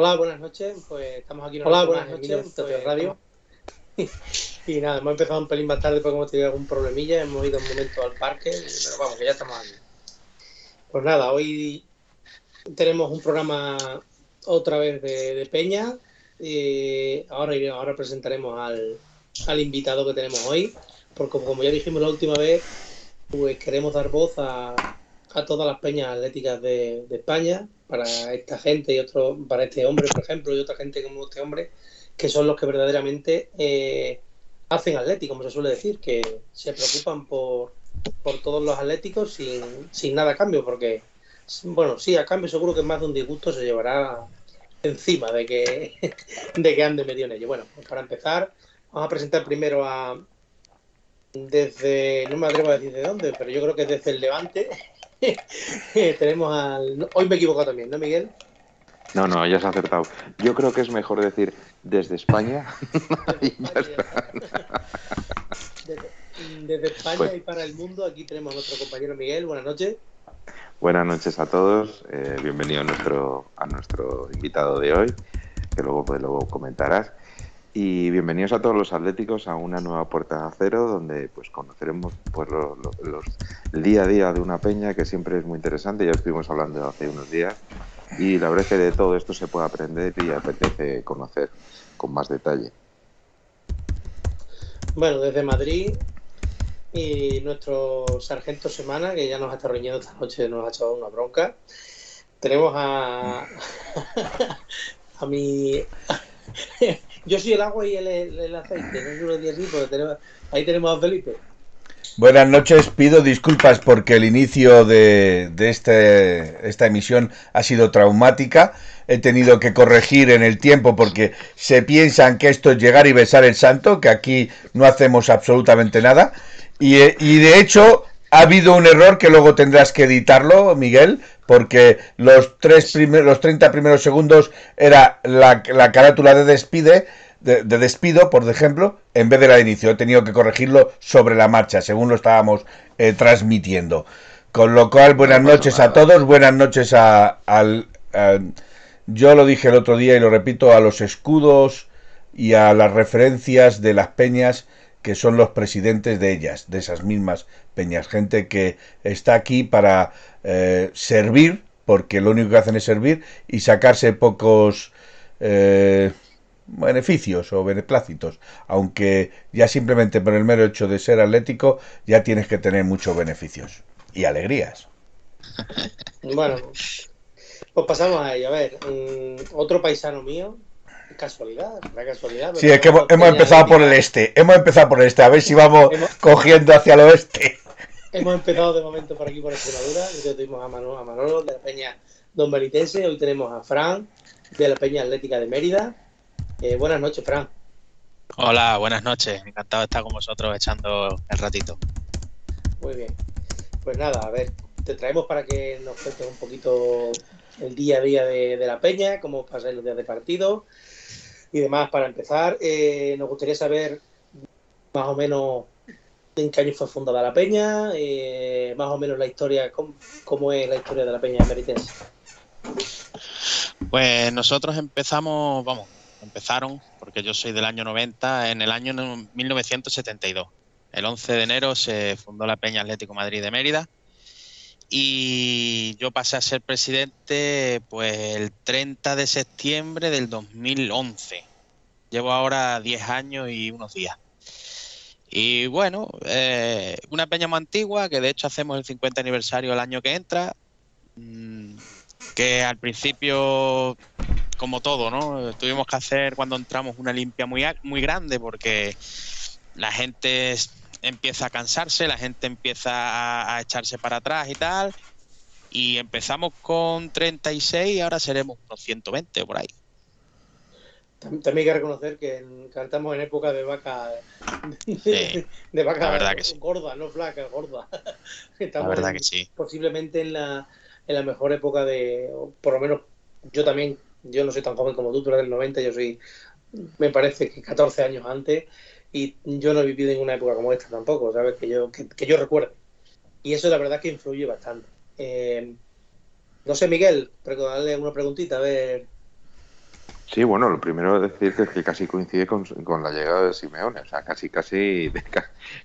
Hola, buenas noches. Pues estamos aquí en Hola, buenas noches, pues, Radio. y nada, hemos empezado un pelín más tarde porque hemos tenido algún problemilla, hemos ido un momento al parque, pero vamos, que ya estamos aquí. Pues nada, hoy tenemos un programa otra vez de, Peña. Ahora, ahora presentaremos al, al invitado que tenemos hoy, porque como ya dijimos la última vez, pues queremos dar voz a, a todas las peñas atléticas de, España, para esta gente y otro, para este hombre, por ejemplo, y otra gente como este hombre, que son los que verdaderamente eh, hacen atlético, como se suele decir, que se preocupan por, por todos los atléticos sin, sin nada a cambio, porque, bueno, sí, a cambio seguro que más de un disgusto se llevará encima de que, de que ande medio en ello. Bueno, pues para empezar, vamos a presentar primero a, desde, no me atrevo a decir de dónde, pero yo creo que desde el Levante, tenemos al... Hoy me he equivocado también, ¿no, Miguel? No, no, ya has acertado. Yo creo que es mejor decir desde España. desde, España pues y para el mundo, aquí tenemos a nuestro compañero Miguel. Buenas noches. Buenas noches a todos. Eh, bienvenido a nuestro, a nuestro invitado de hoy, que luego, pues, luego comentarás. Y bienvenidos a todos los atléticos a una nueva puerta a cero donde pues conoceremos pues el día a día de una peña que siempre es muy interesante, ya estuvimos hablando hace unos días y la verdad es que de todo esto se puede aprender y apetece conocer con más detalle. Bueno, desde Madrid y nuestro sargento Semana, que ya nos está reuniendo esta noche, nos ha echado una bronca. Tenemos a, a mi yo soy el agua y el, aceite, no es así, tenemos, ahí tenemos a Felipe. Buenas noches, pido disculpas porque el inicio de, de este, esta emisión ha sido traumática. He tenido que corregir en el tiempo porque se piensan que esto es llegar y besar el santo, que aquí no hacemos absolutamente nada. Y, y de hecho ha habido un error que luego tendrás que editarlo, Miguel, porque los, tres los 30 primeros segundos era la, carátula de despide, de, despido, por ejemplo, en vez de la de inicio. He tenido que corregirlo sobre la marcha, según lo estábamos eh, transmitiendo. Con lo cual, buenas noches a todos, buenas noches a, al... yo lo dije el otro día y lo repito, a los escudos y a las referencias de las peñas que son los presidentes de ellas, de esas mismas peñas, gente que está aquí para eh, servir, porque lo único que hacen es servir y sacarse pocos eh, beneficios o beneplácitos, aunque ya simplemente por el mero hecho de ser atlético ya tienes que tener muchos beneficios y alegrías. Bueno, pues pasamos a ello. A ver, mm, otro paisano mío, casualidad, la casualidad. Sí, es que hemos, empezado por el este, hemos empezado por el este, a ver si vamos cogiendo hacia el oeste. Hemos empezado de momento por aquí por Extremadura, hoy tuvimos a Manolo, a Manolo de la Peña Don Benitense, hoy tenemos a Fran de la Peña Atlética de Mérida. Eh, buenas noches, Fran. Hola, buenas noches, encantado de estar con vosotros echando el ratito. Muy bien, pues nada, a ver, te traemos para que nos cuentes un poquito el día a día de, la Peña, cómo pasáis los días de partido, y demás. Para empezar, eh, nos gustaría saber más o menos en qué año fue fundada la peña, eh, más o menos la historia, cómo, es la historia de la peña Meritense. Pues nosotros empezamos, vamos, empezaron, porque yo soy del año 90, en el año 1972. El 11 de enero se fundó la Peña Atlético Madrid de Mérida y yo pasé a ser presidente pues el 30 de septiembre del 2011. Llevo ahora 10 años y unos días. Y bueno, eh, una peña muy antigua, que de hecho hacemos el 50 aniversario el año que entra, mm, que al principio, como todo, ¿no? Tuvimos que hacer cuando entramos una limpia muy, muy grande porque la gente empieza a cansarse, la gente empieza a, a echarse para atrás y tal. Y empezamos con 36 y ahora seremos unos 120 por ahí. También hay que reconocer que cantamos en época de vaca de, vaca verdad gorda, no flaca, gorda. la verdad que sí. Posiblemente en la, en la mejor época de, por lo menos yo también, yo no soy tan joven como tú, tú eres del 90, yo soy, me parece que 14 años antes y yo no he vivido en una época como esta tampoco, ¿sabes? Que yo, que, yo recuerde. Y eso la verdad que influye bastante. Eh, no sé, Miguel, darle una preguntita, a ver Sí, bueno, lo primero es decir que, que casi coincide con, la llegada de Simeone, o sea, casi, casi,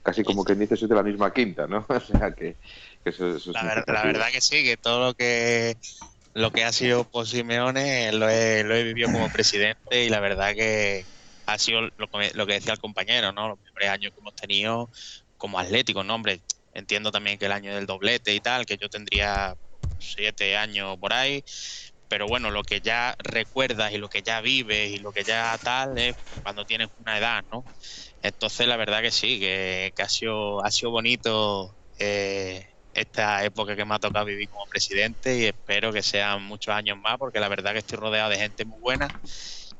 casi como que dices es de la misma quinta, ¿no? O sea, que, eso, la, verdad, que sí, que todo lo que lo que ha sido por Simeone lo he, lo he vivido como presidente y la verdad que ha sido lo que, lo que decía el compañero, ¿no? Los primeros años que hemos tenido como atléticos, ¿no? Hombre, entiendo también que el año del doblete y tal, que yo tendría siete años por ahí, pero bueno, lo que ya recuerdas y lo que ya vives y lo que ya tal es cuando tienes una edad, ¿no? Entonces la verdad que sí, que, ha, sido, ha sido bonito eh, esta época que me ha tocado vivir como presidente y espero que sean muchos años más porque la verdad que estoy rodeado de gente muy buena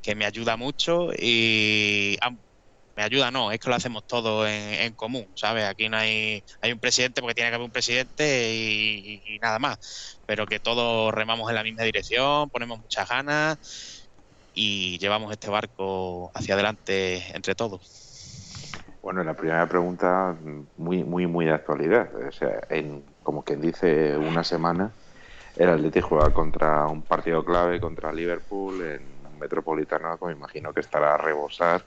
que me ayuda mucho y me ayuda, no, es que lo hacemos todo en, común, ¿sabes? Aquí no hay, hay un presidente porque tiene que haber un presidente y, nada más, pero que todos remamos en la misma dirección, ponemos muchas ganas y llevamos este barco hacia adelante entre todos. Bueno, la primera pregunta, muy, muy, muy de actualidad. O sea, en, como quien dice, una semana, el Atlético juega contra un partido clave contra Liverpool en un metropolitano, que me imagino que estará a rebosar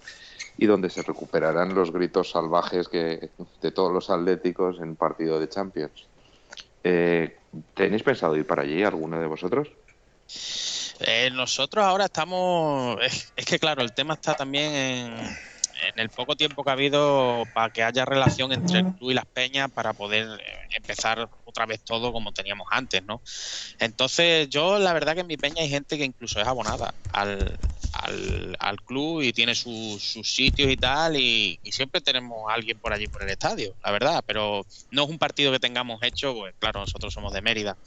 y donde se recuperarán los gritos salvajes que, de todos los atléticos en partido de Champions. Eh, ¿Tenéis pensado ir para allí, alguno de vosotros? Eh, nosotros ahora estamos. Es, que, claro, el tema está también en, en, el poco tiempo que ha habido para que haya relación entre el club y las peñas para poder eh, empezar otra vez todo como teníamos antes, ¿no? Entonces, yo la verdad que en mi peña hay gente que incluso es abonada al, al, club y tiene sus sitios y tal, y, siempre tenemos a alguien por allí por el estadio, la verdad, pero no es un partido que tengamos hecho, pues claro, nosotros somos de Mérida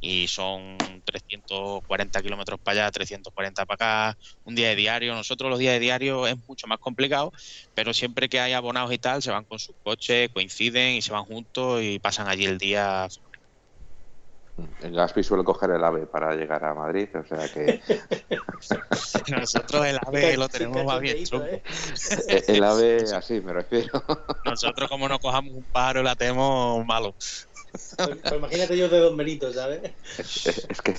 y son 340 kilómetros para allá, 340 para acá, un día de diario, nosotros los días de diario es mucho más complicado, pero siempre que hay abonados y tal, se van con sus coches, coinciden y se van juntos y pasan allí el día Gaspi suele coger el AVE para llegar a Madrid, o sea que. Nosotros el AVE lo tenemos más bien ¿eh? El AVE, así me refiero. Nosotros, como no cojamos un paro, la tenemos malo. Pues, pues imagínate yo de Don Benito, ¿sabes? Es, que,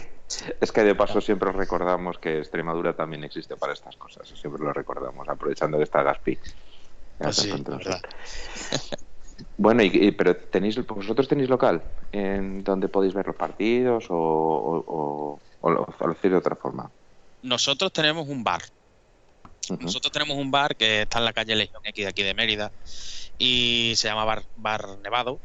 es que de paso siempre recordamos que Extremadura también existe para estas cosas. Siempre lo recordamos, aprovechando que está Gaspi. Pues sí, verdad. Bueno, y, pero tenéis vosotros tenéis local en donde podéis ver los partidos o, o, lo decir de otra forma. Nosotros tenemos un bar. Nosotros tenemos un bar que está en la calle Legión X de aquí de Mérida y se llama Bar, bar Nevado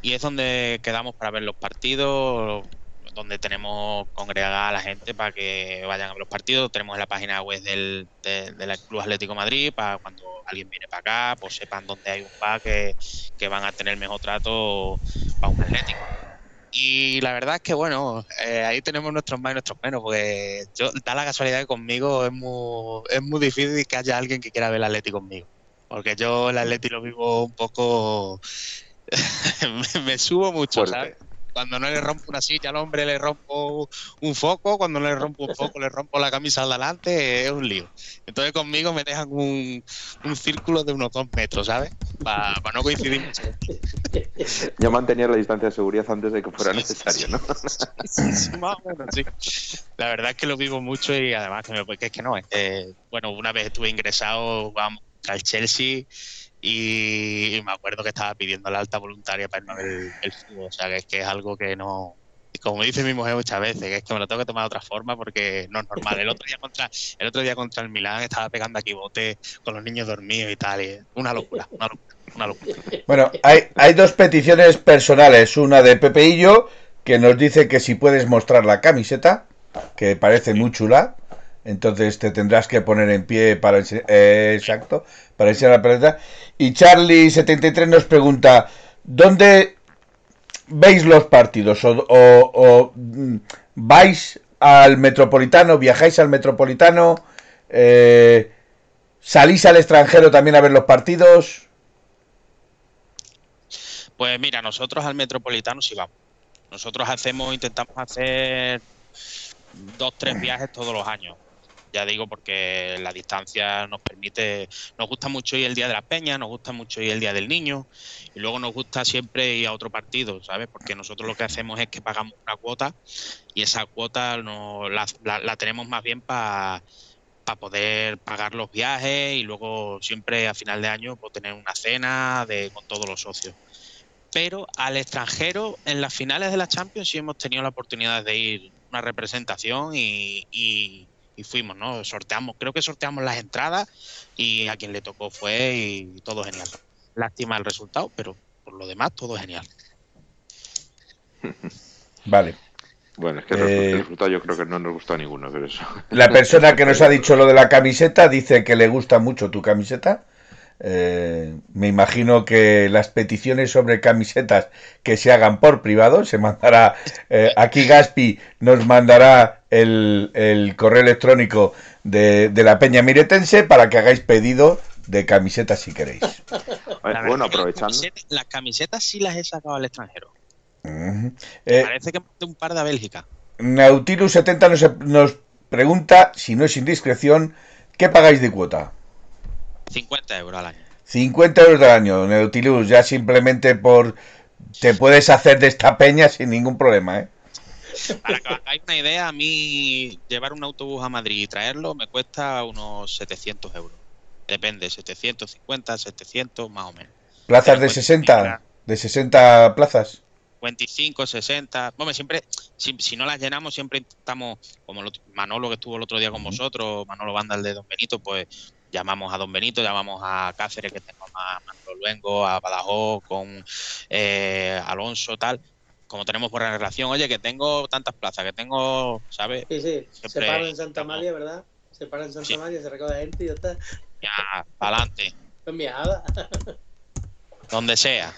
y es donde quedamos para ver los partidos, donde tenemos congregada a la gente para que vayan a ver los partidos. Tenemos en la página web del, del Club Atlético Madrid para cuando alguien viene para acá, pues sepan dónde hay un bar que, van a tener mejor trato para un Atlético. Y la verdad es que, bueno, eh, ahí tenemos nuestros más y nuestros menos, porque yo, da la casualidad que conmigo es muy, es muy difícil que haya alguien que quiera ver el Atlético conmigo. Porque yo el Atlético lo vivo un poco. me, subo mucho, ¿sabes? Cuando no le rompo una silla al hombre le rompo un foco, cuando no le rompo un foco le rompo la camisa al delante, es un lío. Entonces conmigo me dejan un, círculo de unos dos metros, ¿sabes? Para no coincidir mucho. Ya mantenía la distancia de seguridad antes de que fuera necesario, ¿no? Sí, más o menos, sí. La verdad es que lo vivo mucho y además que, me, es que no, eh, bueno, una vez estuve ingresado vamos, al Chelsea y me acuerdo que estaba pidiendo la alta voluntaria para ver el, fútbol. O sea, que es que es algo que no. Como dice mi mujer muchas veces, que es que me lo tengo que tomar de otra forma porque no es normal. El otro día contra el otro día contra el Milán estaba pegando aquí bote con los niños dormidos y tal. Y una locura, una locura. Bueno, hay, hay dos peticiones personales. Una de Pepe y yo, que nos dice que si puedes mostrar la camiseta, que parece muy chula. Entonces te tendrás que poner en pie para enseñar, eh, exacto, para enseñar la pelota. Y Charlie73 nos pregunta, ¿dónde veis los partidos? ¿O, mm, vais al Metropolitano? ¿Viajáis al Metropolitano? Eh, ¿Salís al extranjero también a ver los partidos? Pues mira, nosotros al Metropolitano sí vamos. Nosotros hacemos, intentamos hacer dos, tres viajes todos los años. Ya digo, porque la distancia nos permite, nos gusta mucho ir el día de la peña, nos gusta mucho ir el día del niño, y luego nos gusta siempre ir a otro partido, ¿sabes? Porque nosotros lo que hacemos es que pagamos una cuota y esa cuota no, la, la- tenemos más bien para poder pagar los viajes y luego siempre a final de año pues, tener una cena de, con todos los socios pero al extranjero en las finales de la Champions sí hemos tenido la oportunidad de ir una representación y- y fuimos, ¿no? Sorteamos, creo que sorteamos las entradas y a quien le tocó fue y todo genial. Lástima el resultado, pero por lo demás todo genial. Vale. Bueno, es que el Eh, resultado yo creo que no nos gustó a ninguno, pero eso. La persona que nos ha dicho lo de la camiseta dice que le gusta mucho tu camiseta. Eh, me imagino que las peticiones sobre camisetas que se hagan por privado se mandará. eh, aquí Gaspi nos mandará el, el correo electrónico de, de la Peña Miretense para que hagáis pedido de camisetas si queréis. Bueno, aprovechando. Las camisetas, las camisetas sí las he sacado al extranjero. Ujú. Eh, Parece que un par de a Bélgica. Nautilus70 nos, nos pregunta, si no es indiscreción, ¿qué pagáis de cuota? 50 euros al año. 50 euros al año, Nautilus, ya simplemente por... Te puedes hacer de esta peña sin ningún problema, ¿eh? Para que os hagáis una idea, a mí llevar un autobús a Madrid y traerlo me cuesta unos 700 euros. Depende, 750, 700, más o menos. Plazas de pues, 60, mira. de 60 plazas. 25, 60. Bueno, siempre, si, si no las llenamos, siempre intentamos, como lo- Manolo que estuvo el otro día con vosotros, Manolo Banda, el de Don Benito, pues llamamos a Don Benito, llamamos a Cáceres, que tenemos a Manolo Luengo, a Badajoz, con eh, Alonso, tal. Como tenemos buena relación, oye, que tengo tantas plazas, que tengo, ¿sabes? Sí, sí. Se Siempre para en Santa María, ¿verdad? Se para en Santa Sí. María, se recoge gente y ya está. Ya, adelante, donde sea.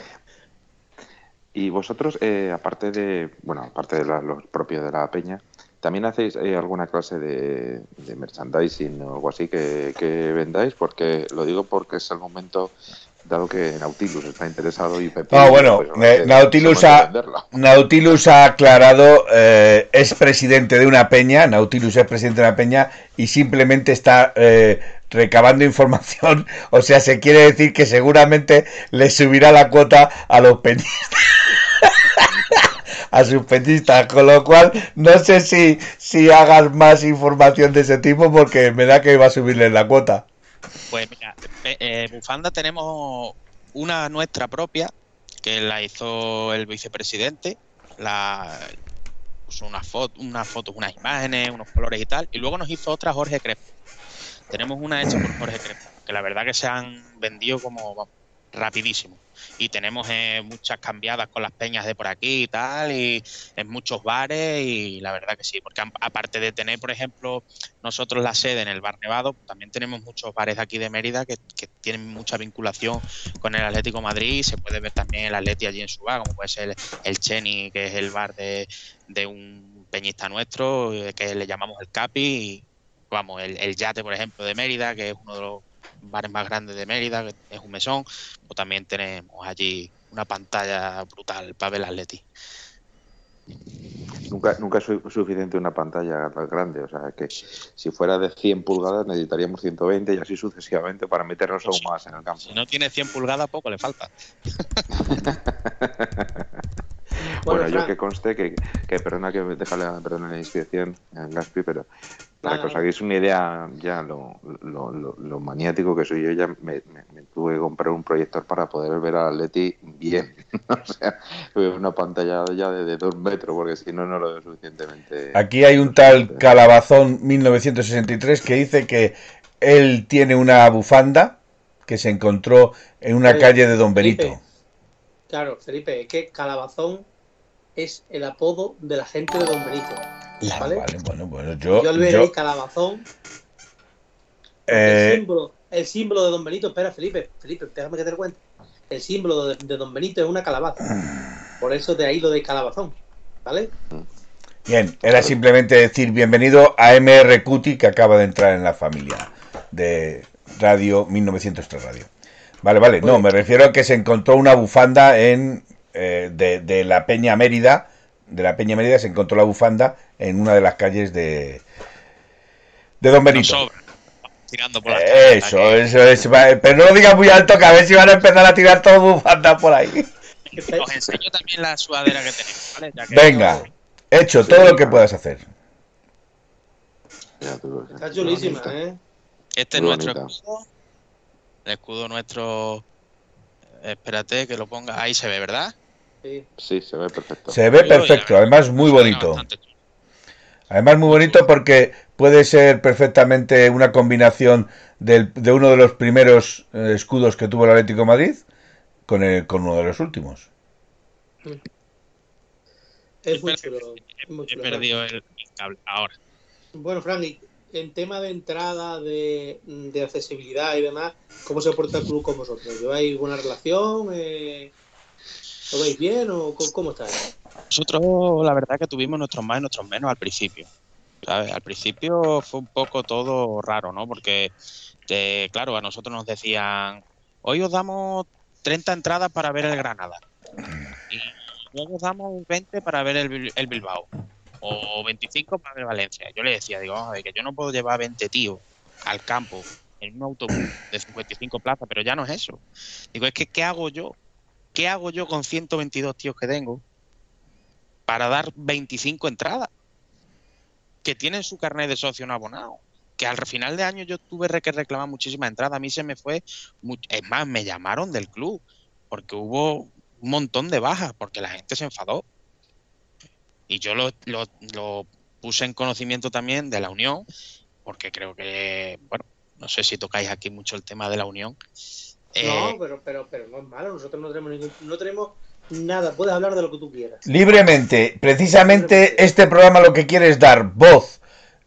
Y vosotros, eh, aparte de, bueno, aparte de la- lo propio de la peña, ¿también hacéis eh, alguna clase de, de merchandising o algo así que, que vendáis? Porque lo digo porque es el momento, dado que Nautilus está interesado y Pepe. No, bueno, pues, eh, Nautilus ha-. Nautilus ha aclarado, eh, es presidente de una peña, Nautilus es presidente de una peña y simplemente está eh, recabando información, o sea, se quiere decir que seguramente le subirá la cuota a los peñistas. a sus peñistas, con lo cual no sé si, si hagas más información de ese tipo porque me da que va a subirle la cuota. Pues mira, eh, bufanda tenemos una nuestra propia que la hizo el vicepresidente, la puso unas fotos, unas fotos, unas imágenes, unos colores y tal, y luego nos hizo otra Jorge Crespo. Tenemos una hecha por Jorge Crespo, que la verdad que se han vendido como rapidísimo. Y tenemos eh, muchas cambiadas con las peñas de por aquí y tal, y en muchos bares, y la verdad que sí, porque aparte de tener, por ejemplo, nosotros la sede en el Bar Nevado, también tenemos muchos bares aquí de Mérida que, que tienen mucha vinculación con el Atlético Madrid. Se puede ver también el Atleti allí en su bar, como puede ser el Cheni, que es el bar de, de un peñista nuestro, eh, que le llamamos el Capi. Y, vamos, el, el Yate, por ejemplo, de Mérida, que es uno de los bares más grandes de Mérida, que es un mesón. Pues también tenemos allí una pantalla brutal para ver el Atleti. Nunca, nunca es su- suficiente una pantalla tan grande. O sea, que si fuera de 100 pulgadas necesitaríamos 120 y así sucesivamente para meternos aún más en el campo. Si no tiene 100 pulgadas, poco le falta. Bueno, yo que conste que, que perdona que déjale perdona la inscripción en Gaspi, pero para Nada, que os hagáis una idea ya lo, lo, lo- lo maniático que soy yo, ya me, me- me tuve que comprar un proyector para poder ver al Atleti bien. o sea, una pantalla ya de, de dos metros, porque si no, no lo veo suficientemente. Aquí hay un tal Calabazón 1963 que dice que él tiene una bufanda que se encontró en una calle de Don Benito. Claro, Felipe, es que Calabazón es el apodo de la gente de Don Benito. ¿Vale? Vale, bueno, bueno, yo, Yo, le yo, Calabazón. el, eh, símbolo, el símbolo de Don Benito, espera, Felipe, Felipe, déjame que te cuente. El símbolo de, de Don Benito es una calabaza. Por eso de ahí lo de Calabazón. ¿Vale? bien, era simplemente decir bienvenido a MR Cuti que acaba de entrar en la familia de Radio 1903 Radio. Vale, vale, no, Oye. me refiero a que se encontró una bufanda en eh, de, de la Peña Mérida, de la Peña Mérida se encontró la bufanda en una de las calles de de Don Benito. sobra. Tirando por las calles, Eso, que- eso es. Pero no lo digas muy alto, que a ver si van a empezar a tirar todo bufanda por ahí. Os enseño también la sudadera que tenemos, ¿vale? Ya que- Venga, hecho todo lo que puedas hacer. Está chulísima, ¿eh? Este es nuestro. El escudo nuestro. Espérate que lo ponga. Ahí se ve, ¿verdad? Sí. Sí, se ve perfecto. Se ve perfecto, además muy bonito. Además muy bonito porque puede ser perfectamente una combinación del- de uno de los primeros eh, escudos que tuvo el Atlético de Madrid con, el, con uno de los últimos. Es muy chulo. es muy He chulo, Fran. perdido el, cable. Ahora. Bueno, Frank, en tema de entrada, de, accesibilidad y demás, ¿cómo se porta el club con vosotros? ¿Lleváis buena relación? Eh, ¿Lo veis bien o cómo, cómo? Nosotros, la verdad, que tuvimos nuestros más y nuestros menos al principio. ¿sabes? Al principio fue un poco todo raro, ¿no? Porque, eh, claro, a nosotros nos decían, hoy os damos 30 entradas para ver el Granada. Y luego os damos 20 para ver el Bilbao. O 25 para Valencia. Yo le decía, digo, vamos a ver, que yo no puedo llevar 20 tíos al campo en un autobús de 55 plazas, pero ya no es eso. Digo, es que, ¿qué hago yo? ¿Qué hago yo con 122 tíos que tengo para dar 25 entradas? Que tienen su carnet de socio no abonado. Que al final de año yo tuve que reclamar muchísimas entradas. A mí se me fue. Es más, me llamaron del club porque hubo un montón de bajas, porque la gente se enfadó. Y yo lo, lo- lo puse en conocimiento también de la Unión, porque creo que, bueno, no sé si tocáis aquí mucho el tema de la Unión. Eh, No, pero, pero, pero no es malo. Nosotros no tenemos, ningún- no tenemos nada. Puedes hablar de lo que tú quieras. Libremente, precisamente este programa lo que quiere es dar voz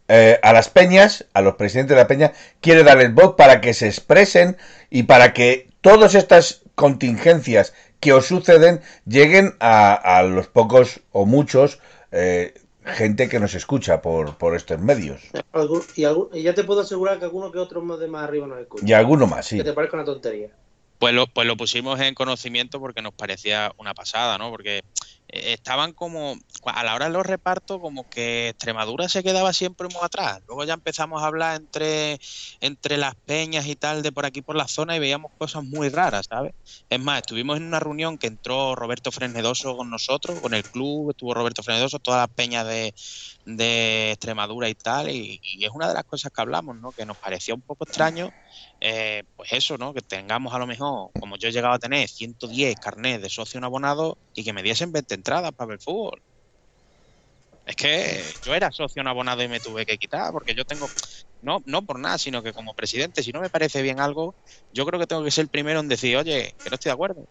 eh, a las peñas, a los presidentes de la peña, quiere darles voz para que se expresen y para que todas estas contingencias que os suceden lleguen a, a los pocos o muchos eh, gente que nos escucha por, por estos medios. Algún- y, algún- y ya te puedo asegurar que alguno que otro más de más arriba nos escucha. Y alguno más, sí. Que te parezca una tontería. Pues lo, pues lo pusimos en conocimiento porque nos parecía una pasada, ¿no? Porque estaban como, a la hora de los repartos, como que Extremadura se quedaba siempre muy atrás. Luego ya empezamos a hablar entre, entre las peñas y tal de por aquí por la zona y veíamos cosas muy raras, ¿sabes? Es más, estuvimos en una reunión que entró Roberto Fresnedoso con nosotros, con el club, estuvo Roberto Fresnedoso, todas las peñas de, de Extremadura y tal, y, es una de las cosas que hablamos, ¿no? Que nos parecía un poco extraño eh, pues eso, ¿no? Que tengamos a lo mejor, como yo he llegado a tener, 110 carnets de socio abonado y que me diesen 20 entradas para ver fútbol. Es que yo era socio no abonado y me tuve que quitar, porque yo tengo, no, no por nada, sino que como presidente, si no me parece bien algo, yo creo que tengo que ser el primero en decir, oye, que no estoy de acuerdo.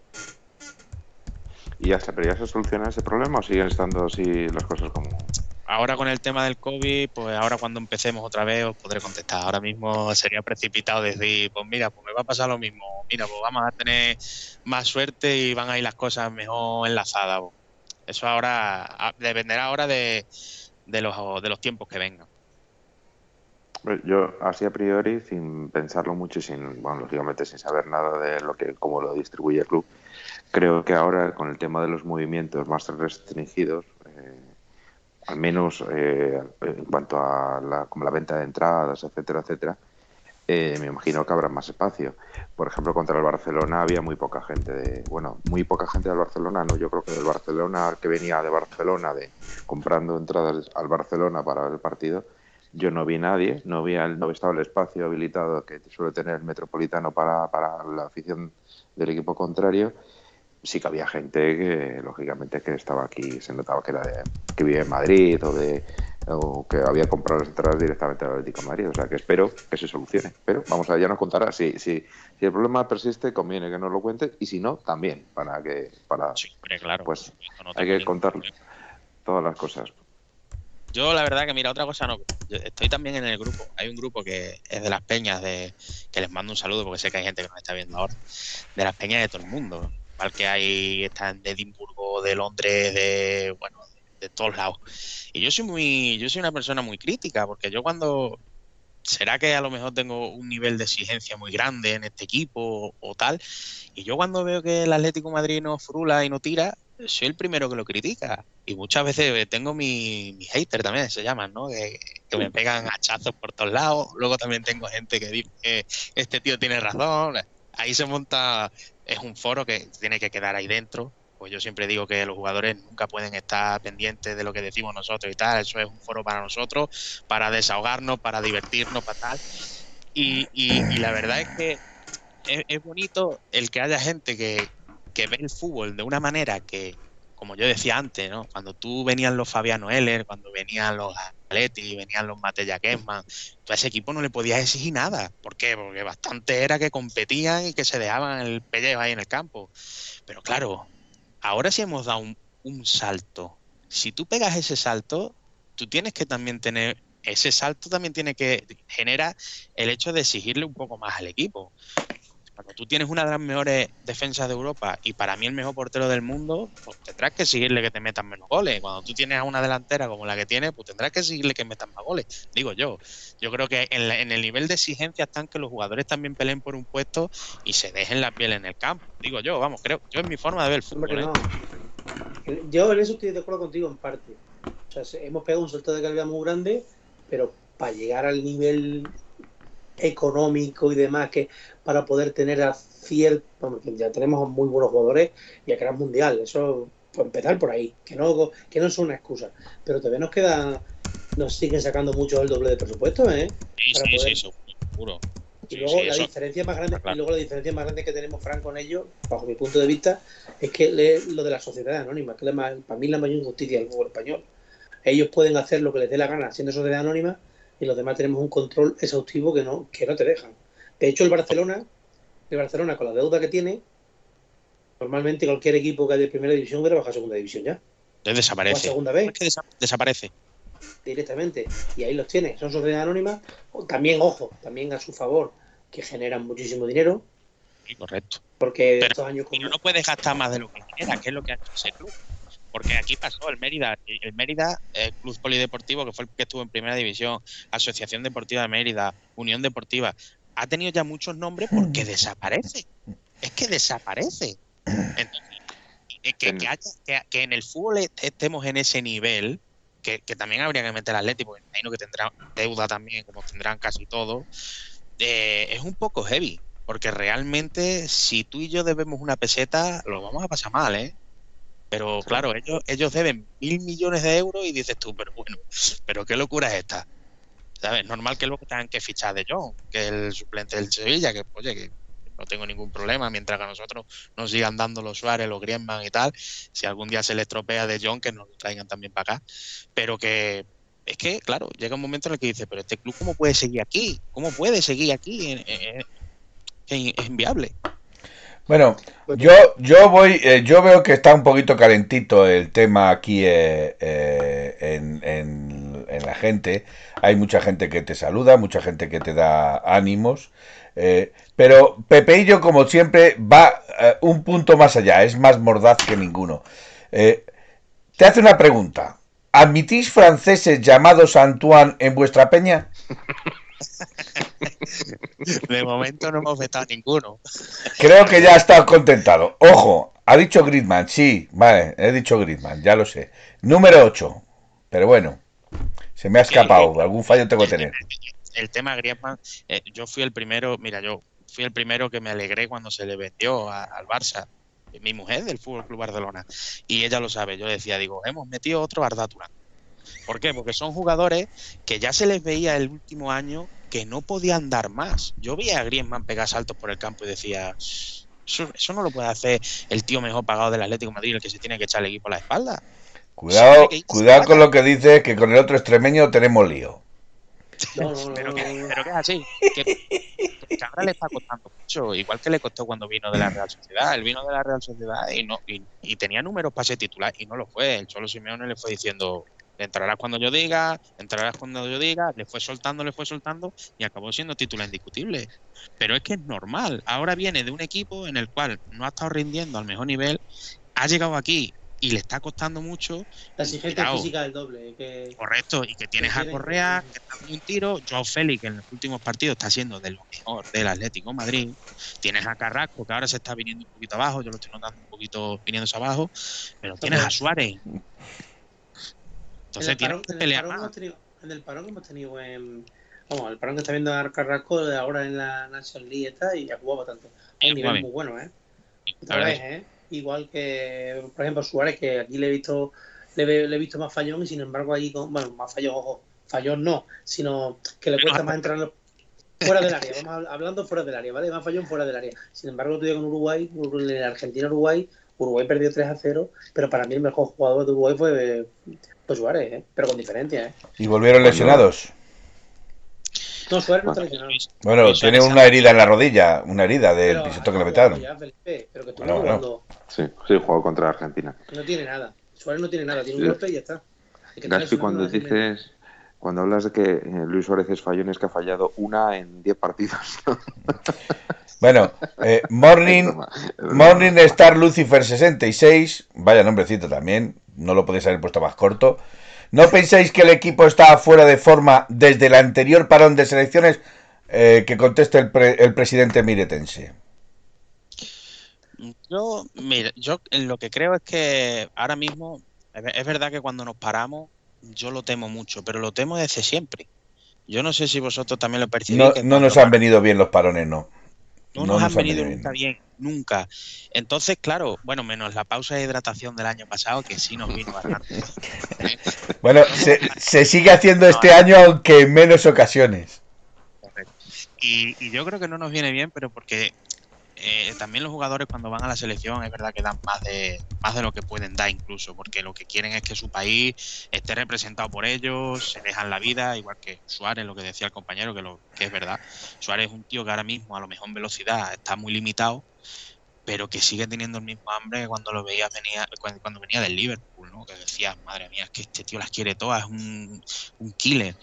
¿Y se, pero ya se soluciona ese problema o siguen estando así las cosas como.? Ahora con el tema del COVID, pues ahora cuando empecemos otra vez os podré contestar. Ahora mismo sería precipitado decir, pues mira, pues me va a pasar lo mismo. Mira, pues vamos a tener más suerte y van a ir las cosas mejor enlazadas. pues. Eso ahora dependerá ahora de, de los, de los tiempos que vengan. Yo, así a priori, sin pensarlo mucho y sin, bueno, lógicamente sin saber nada de lo que, cómo lo distribuye el club, creo que ahora con el tema de los movimientos más restringidos, eh, al menos eh, en cuanto a la, como la venta de entradas, etcétera, etcétera, eh, me imagino que habrá más espacio. Por ejemplo, contra el Barcelona había muy poca gente de, bueno, muy poca gente del Barcelona, no, yo creo que del Barcelona que venía de Barcelona de comprando entradas al Barcelona para ver el partido, yo no vi nadie, no vi el, no estaba el espacio habilitado que suele tener el Metropolitano para, para la afición del equipo contrario. Sí que había gente que, lógicamente, que estaba aquí, se notaba que era de, que vive en Madrid o de o que había comprado las entradas directamente al Atlético de Madrid. O sea que espero que se solucione. Pero vamos a ya nos contará. Si, si, si el problema persiste, conviene que nos lo cuente y si no, también para que para Sí, hombre, claro. pues No hay que contar ningún todas las cosas. Yo la verdad que mira, otra cosa no. Yo estoy también en el grupo. Hay un grupo que es de las peñas de que les mando un saludo porque sé que hay gente que nos está viendo ahora. De las peñas de todo el mundo. Igual que hay están de Edimburgo, de Londres, de bueno, de, todos lados. Y yo soy muy, yo soy una persona muy crítica porque yo cuando será que a lo mejor tengo un nivel de exigencia muy grande en este equipo o, o tal. Y yo cuando veo que el Atlético de Madrid no frula y no tira, soy el primero que lo critica. Y muchas veces tengo mi, mi hater también, se llaman, ¿no? Que, que me pegan hachazos por todos lados. Luego también tengo gente que dice que este tío tiene razón. Ahí se monta, es un foro que tiene que quedar ahí dentro. Pues yo siempre digo que los jugadores nunca pueden estar pendientes de lo que decimos nosotros y tal. Eso es un foro para nosotros, para desahogarnos, para divertirnos, para tal. Y, y- y la verdad es que es, bonito el que haya gente que, que ve el fútbol de una manera que, como yo decía antes, ¿no? Cuando tú venían los Fabiano Heller, cuando venían los Atleti, venían los Matella Kessman, tú a ese equipo no le podías exigir nada. ¿Por qué? Porque bastante era que competían y que se dejaban el pellejo ahí en el campo. Pero claro, ahora sí hemos dado un, salto. Si tú pegas ese salto, tú tienes que también tener ese salto también tiene que genera el hecho de exigirle un poco más al equipo. Cuando tú tienes una de las mejores defensas de Europa y para mí el mejor portero del mundo, pues tendrás que exigirle que te metan menos goles. Cuando tú tienes a una delantera como la que tienes, pues tendrás que exigirle que metan más goles. Digo yo. Yo creo que en, la- en el nivel de exigencia están que los jugadores también peleen por un puesto y se dejen la piel en el campo. Digo yo, vamos, creo, yo es mi forma de ver el fútbol. ¿eh? Yo en eso estoy de acuerdo contigo en parte. O sea, se- hemos pegado un salto de calidad muy grande, pero para llegar al nivel económico y demás que para poder tener a cierto, que ya tenemos muy buenos jugadores y a gran mundial, eso por empezar por ahí, que no que no es una excusa, pero todavía nos queda nos siguen sacando mucho el doble de presupuesto, ¿eh? Sí, para sí, poder- sí, seguro. Y luego sí, la eso- diferencia más grande, claro. y luego la diferencia más grande que tenemos Fran con ellos, bajo mi punto de vista, es que le- lo de la sociedad anónima, que es la para mí es la mayor injusticia del fútbol español. Ellos pueden hacer lo que les dé la gana siendo sociedad anónima y los demás tenemos un control exhaustivo que no, que no te dejan. De hecho, el Barcelona, el Barcelona con la deuda que tiene, normalmente cualquier equipo que haya de primera división hubiera bajado a segunda división ya. O a Desaparece. segunda Es vez que desa- desaparece. directamente. Y ahí los tiene. Son sociedades anónimas. También, ojo, también a su favor, que generan muchísimo dinero. Sí, correcto. Porque Pero- estos años Pero no puedes gastar más de lo que quieras, que es lo que ha hecho ese club. Porque aquí pasó el Mérida, el Mérida, el Club Polideportivo, que fue el que estuvo en primera división, Asociación Deportiva de Mérida, Unión Deportiva, ha tenido ya muchos nombres porque desaparece. Es que desaparece. Entonces, eh, que, haya- que- en el fútbol est- estemos en ese nivel, que, que también habría que meter al Atlético, porque imagino que tendrá deuda también, como tendrán casi todos, eh, es un poco heavy. Porque realmente, si tú y yo debemos una peseta, lo vamos a pasar mal, ¿eh? Pero claro, ellos, ellos deben mil millones de euros y dices tú, pero bueno, pero qué locura es esta. ¿Sabes? Normal que luego tengan que fichar de John, que es el suplente del Sevilla, que oye, que no tengo ningún problema, mientras que a nosotros nos sigan dando los Suárez, los Griezmann y tal, si algún día se les estropea de John, que nos lo traigan también para acá. Pero que es que, claro, llega un momento en el que dice, pero este club, ¿cómo puede seguir aquí? ¿Cómo puede seguir aquí? Es inviable. Bueno, yo, yo voy, eh, yo veo que está un poquito calentito el tema aquí eh, eh, en, en- en la gente. Hay mucha gente que te saluda, mucha gente que te da ánimos. eh, pero Pepeillo, como siempre, va eh, un punto más allá, es más mordaz que ninguno. Eh, te hace una pregunta. ¿Admitís franceses llamados Antoine en vuestra peña? De momento no hemos vetado ninguno. Creo que ya está contentado. Ojo, ha dicho Griezmann, sí, vale, he dicho Griezmann, ya lo sé. Número 8. Pero bueno, se me ha escapado, algún fallo tengo que tener. El tema Griezmann, eh, yo fui el primero, mira, yo fui el primero que me alegré cuando se le vendió a- al Barça, mi mujer del Fútbol Club Barcelona, y ella lo sabe. Yo decía, digo, hemos metido otro Arda Turán. ¿Por qué? Porque son jugadores que ya se les veía el último año que no podían dar más. Yo vi a Griezmann pegar saltos por el campo y decía, eso, eso no lo puede hacer el tío mejor pagado del Atlético de Madrid, el que se tiene que echar el equipo a la espalda. Cuidado, cuidado con lo que dices, que con el otro extremeño tenemos lío. No, no, no, pero, que, pero que es así. Que, que, ahora le está costando mucho, igual que le costó cuando vino de la Real Sociedad. Él vino de la Real Sociedad y no y, y tenía números para ser titular y no lo fue. El Cholo Simeone le fue diciendo, entrarás cuando yo diga, entrarás cuando yo diga, le fue soltando, le fue soltando y acabó siendo titular indiscutible. Pero es que es normal. Ahora viene de un equipo en el cual no ha estado rindiendo al mejor nivel, ha llegado aquí y le está costando mucho. La exigencia física del doble. Que... Correcto, y que tienes a Correa, que está con un tiro, Joao Félix, que en los últimos partidos está siendo de lo mejor del Atlético Madrid, tienes a Carrasco, que ahora se está viniendo un poquito abajo, yo lo estoy notando un poquito viniéndose abajo, pero tienes a Suárez. Entonces. Tenido, en el parón que hemos tenido en... Vamos, el parón que está viendo Carrasco ahora en la National League está y ha jugado bastante. Un nivel muy bueno, ¿eh? Otra vez, ¿eh? igual que, por ejemplo, Suárez, que aquí le he visto le, le he visto más fallón y sin embargo allí, con, bueno, más fallón, ojo, fallón no, sino que le cuesta más entrar fuera del área, vamos hablando fuera del área, ¿vale? Más fallón fuera del área. Sin embargo, tú con Uruguay, en Argentina-Uruguay, Uruguay perdió 3 a 0, pero para mí el mejor jugador de Uruguay fue, fue Suárez, ¿eh? pero con diferencia. ¿eh? ¿Y volvieron lesionados? No, Suárez no está lesionado. Bueno, tiene una herida en la rodilla, una herida del que le pero que tú bueno, jugando... Sí, sí, jugó contra Argentina. No tiene nada. Suárez no tiene nada, tiene un golpe y ya está. Gaspi, cuando dices, cuando hablas de que eh, Luis Suárez es fallón, es que ha fallado una en 10 partidos. bueno, eh, Morning, Morning Star Lucifer 66, vaya nombrecito también, no lo podéis haber puesto más corto. ¿No pensáis que el equipo está fuera de forma desde el anterior parón de selecciones? Eh, que conteste el, pre, el presidente miretense. Yo, mira, yo lo que creo es que ahora mismo, es verdad que cuando nos paramos, yo lo temo mucho, pero lo temo desde siempre. Yo no sé si vosotros también lo percibís. No, no nos han venido bien los parones, no. No, no nos, han venido nunca bien. nunca. Entonces, claro, bueno, menos la pausa de hidratación del año pasado, que sí nos vino bastante. bueno, se, se, sigue haciendo este año, aunque en menos ocasiones. Y, y, yo creo que no nos viene bien, pero porque eh, también los jugadores cuando van a la selección es verdad que dan más de, más de lo que pueden dar incluso, porque lo que quieren es que su país esté representado por ellos, se dejan la vida, igual que Suárez, lo que decía el compañero, que, lo, que es verdad. Suárez es un tío que ahora mismo a lo mejor en velocidad está muy limitado, pero que sigue teniendo el mismo hambre que cuando lo veía venía, cuando, cuando venía del Liverpool, ¿no? que decía, madre mía, es que este tío las quiere todas, es un, un killer.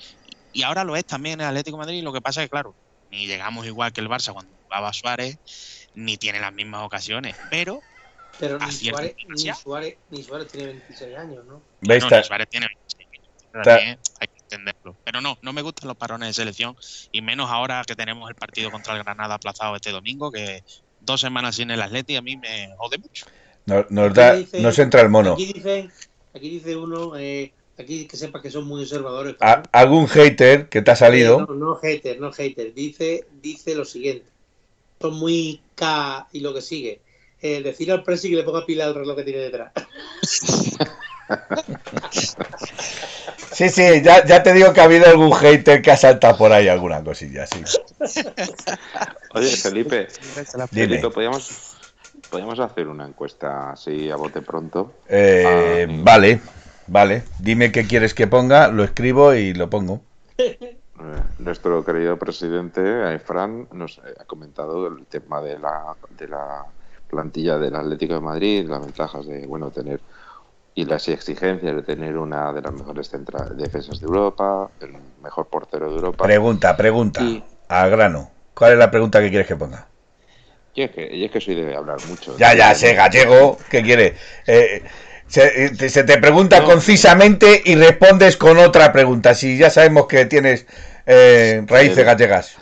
Y ahora lo es también en el Atlético Madrid, lo que pasa es que, claro, ni llegamos igual que el Barça cuando jugaba Suárez, ni tiene las mismas ocasiones, pero. Pero ni Suárez, ni, Suárez, ni Suárez, tiene 26 años, ¿no? ¿Ves? No, ni Suárez tiene 26 años. También hay que entenderlo. Pero no, no me gustan los parones de selección, y menos ahora que tenemos el partido contra el Granada aplazado este domingo, que dos semanas sin el Atleti a mí me jode mucho. Nos, nos, da, dice, nos entra el mono. Aquí dice, aquí dice uno. Eh, aquí que sepa que son muy observadores. ¿Algún hater que te ha salido? No, no hater, no hater. Dice, dice lo siguiente. Son muy K y lo que sigue. Eh, decir al presi que le ponga pila al reloj que tiene detrás. Sí, sí, ya, ya, te digo que ha habido algún hater que ha saltado por ahí alguna cosilla, sí. Oye, Felipe, Felipe ¿podríamos, ¿podríamos hacer una encuesta así a bote pronto? Eh, ah, vale. Vale, dime qué quieres que ponga, lo escribo y lo pongo. Nuestro querido presidente, Fran, nos ha comentado el tema de la, de la plantilla del Atlético de Madrid, las ventajas de bueno tener y las exigencias de tener una de las mejores defensas de Europa, el mejor portero de Europa. Pregunta, pregunta, y... a grano. ¿Cuál es la pregunta que quieres que ponga? Yo es que, yo es que soy de hablar mucho. Ya, ya, sé, gallego, ¿qué quiere? Eh, se, se, te pregunta no. concisamente y respondes con otra pregunta. Si ya sabemos que tienes eh, raíces el, gallegas.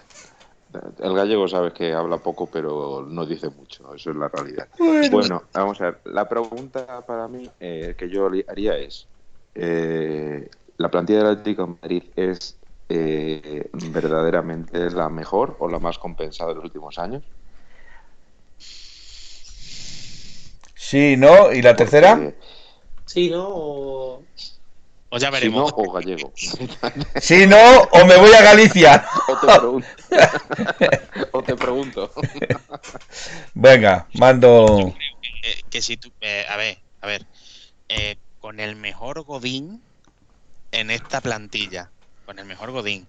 El gallego sabes que habla poco, pero no dice mucho. Eso es la realidad. Bueno, bueno vamos a ver. La pregunta para mí eh, que yo haría es: eh, ¿la plantilla del Atlético de Madrid es eh, verdaderamente la mejor o la más compensada de los últimos años? Sí, ¿no? ¿Y la tercera? Sí, ¿no? O... Pues ya veremos. Si no, o gallego. Si no, o me voy a Galicia. O te pregunto. o te pregunto. Venga, mando. Que, que si tú, eh, a ver, a ver. Eh, con el mejor Godín en esta plantilla, con el mejor Godín,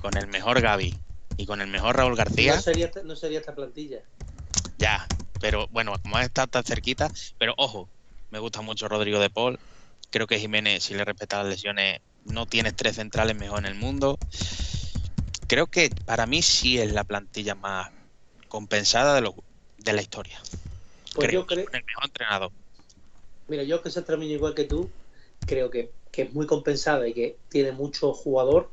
con el mejor Gaby y con el mejor Raúl García. No sería, no sería esta plantilla. Ya, pero bueno, como está tan cerquita, pero ojo, me gusta mucho Rodrigo de Paul. Creo que Jiménez, si le respeta las lesiones, no tiene tres centrales mejor en el mundo. Creo que para mí sí es la plantilla más compensada de, de la historia. Pues yo creo. El mejor entrenador. Mira, yo que se termino igual que tú, creo que, que, es muy compensada y que tiene mucho jugador,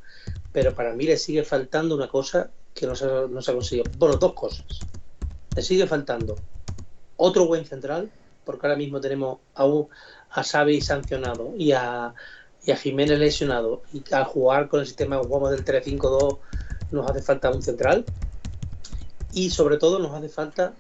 pero para mí le sigue faltando una cosa que no se, no se ha conseguido. Bueno, dos cosas. Le sigue faltando otro buen central, porque ahora mismo tenemos a, un, a Xavi sancionado y a, y a Jiménez lesionado, y al jugar con el sistema jugamos del 3-5-2 nos hace falta un central. Y sobre todo nos hace falta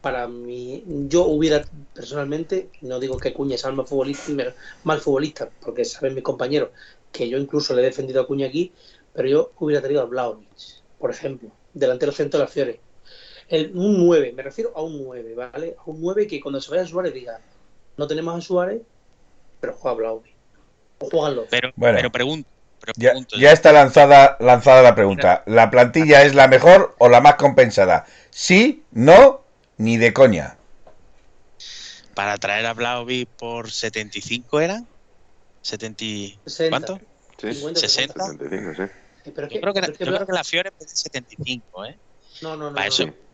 para mí, yo hubiera personalmente, no digo que Cuña sea mal futbolista, futbolista, porque saben mis compañeros que yo incluso le he defendido a Cuña aquí, pero yo hubiera tenido a Blaovic, por ejemplo, delantero centro de las Fiores. El, un 9, me refiero a un 9, ¿vale? A un 9 que cuando se vaya a Suárez diga, no tenemos a Suárez, pero juega Blaovic. O juegan los. Pero, pero pregunto. ya, ya, está lanzada, lanzada la pregunta. ¿La plantilla es la mejor o la más compensada? Sí, no ni de coña. Para traer a Blaovic por 75 eran? 70 ¿Cuánto? Sí. 60. 75, sí. Pero yo creo que, yo creo que la Fiore es de 75, ¿eh? No, no, no. Para eso. No.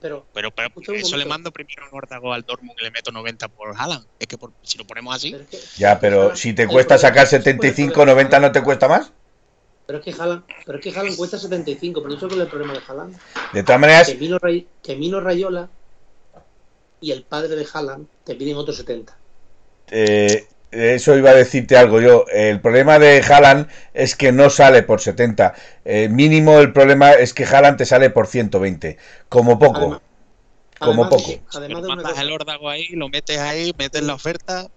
Pero, pero, pero eso le mando primero a Órdago al Dortmund y le meto 90 por Haaland. Es que por, si lo ponemos así. Pero es que, ya, pero Haaland, si te cuesta sacar 75, 90, ¿no te cuesta más? Pero es que Haaland, pero es que Haaland cuesta 75, pero eso es el problema de Haaland. De todas maneras. Que Mino, Ray, que Mino Rayola y el padre de Haaland te piden otros 70. Eh, eso iba a decirte algo yo. El problema de Haaland es que no sale por 70. Eh, mínimo el problema es que Haaland te sale por 120. Como poco. Además, como además, poco. Además de mandas el órdago ahí, lo metes ahí, metes la oferta.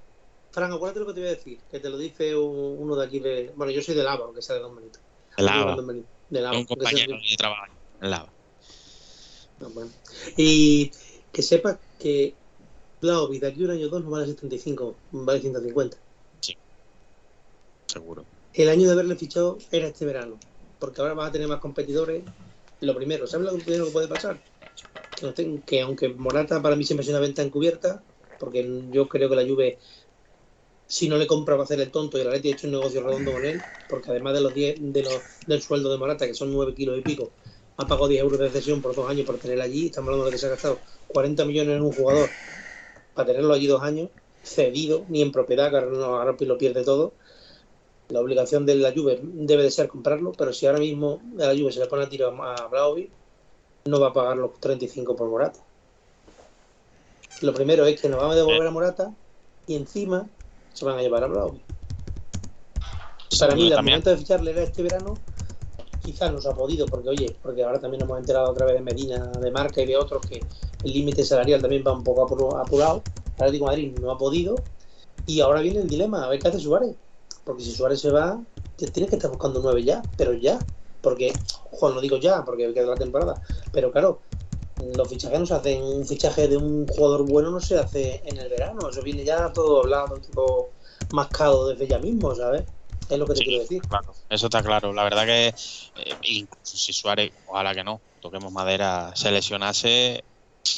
Fran, acuérdate lo que te voy a decir, que te lo dice un- uno de aquí de. Bueno, yo soy de Lava, aunque sea de Don Benito. De lava. De Un compañero de trabajo. El lava. No, bueno. Y que sepas que Blaovic de aquí un año o dos no vale 75, vale 150. Seguro. El año de haberle fichado era este verano, porque ahora vas a tener más competidores. Lo primero, ¿sabes lo primero que puede pasar? Que, no ten- que aunque Morata para mí siempre es una venta encubierta, porque yo creo que la Juve, si no le compra va a hacer el tonto y el Atleti ha hecho un negocio redondo con él, porque además de los 10 de los, del sueldo de Morata, que son 9 kilos y pico, ha pagado 10 euros de cesión por dos años por tener allí. Estamos hablando de que se ha gastado 40 millones en un jugador para tenerlo allí dos años, cedido, ni en propiedad, que ahora, lo pierde todo. La obligación de la Juve debe de ser comprarlo, pero si ahora mismo a la Juve se le pone a tiro a Blaovic, no va a pagar los 35 por Morata. Lo primero es que nos van a devolver a Morata y encima se van a llevar a Blaovic. Para mí, también. momento de ficharle era este verano, quizás nos ha podido, porque oye, porque ahora también hemos enterado otra vez de Medina, de Marca y de otros que el límite salarial también va un poco apurado. De Madrid no ha podido. Y ahora viene el dilema, a ver qué hace Suárez. Porque si Suárez se va, tienes que estar buscando nueve ya, pero ya. Porque, Juan, no digo ya, porque queda la temporada. Pero claro, los fichajes no se hacen, un fichaje de un jugador bueno no se hace en el verano. Eso viene ya todo hablado, todo mascado desde ya mismo, ¿sabes? Es lo que te Sí, quiero decir. claro, eso está claro. La verdad que eh, incluso si Suárez, ojalá que no, toquemos madera, se lesionase,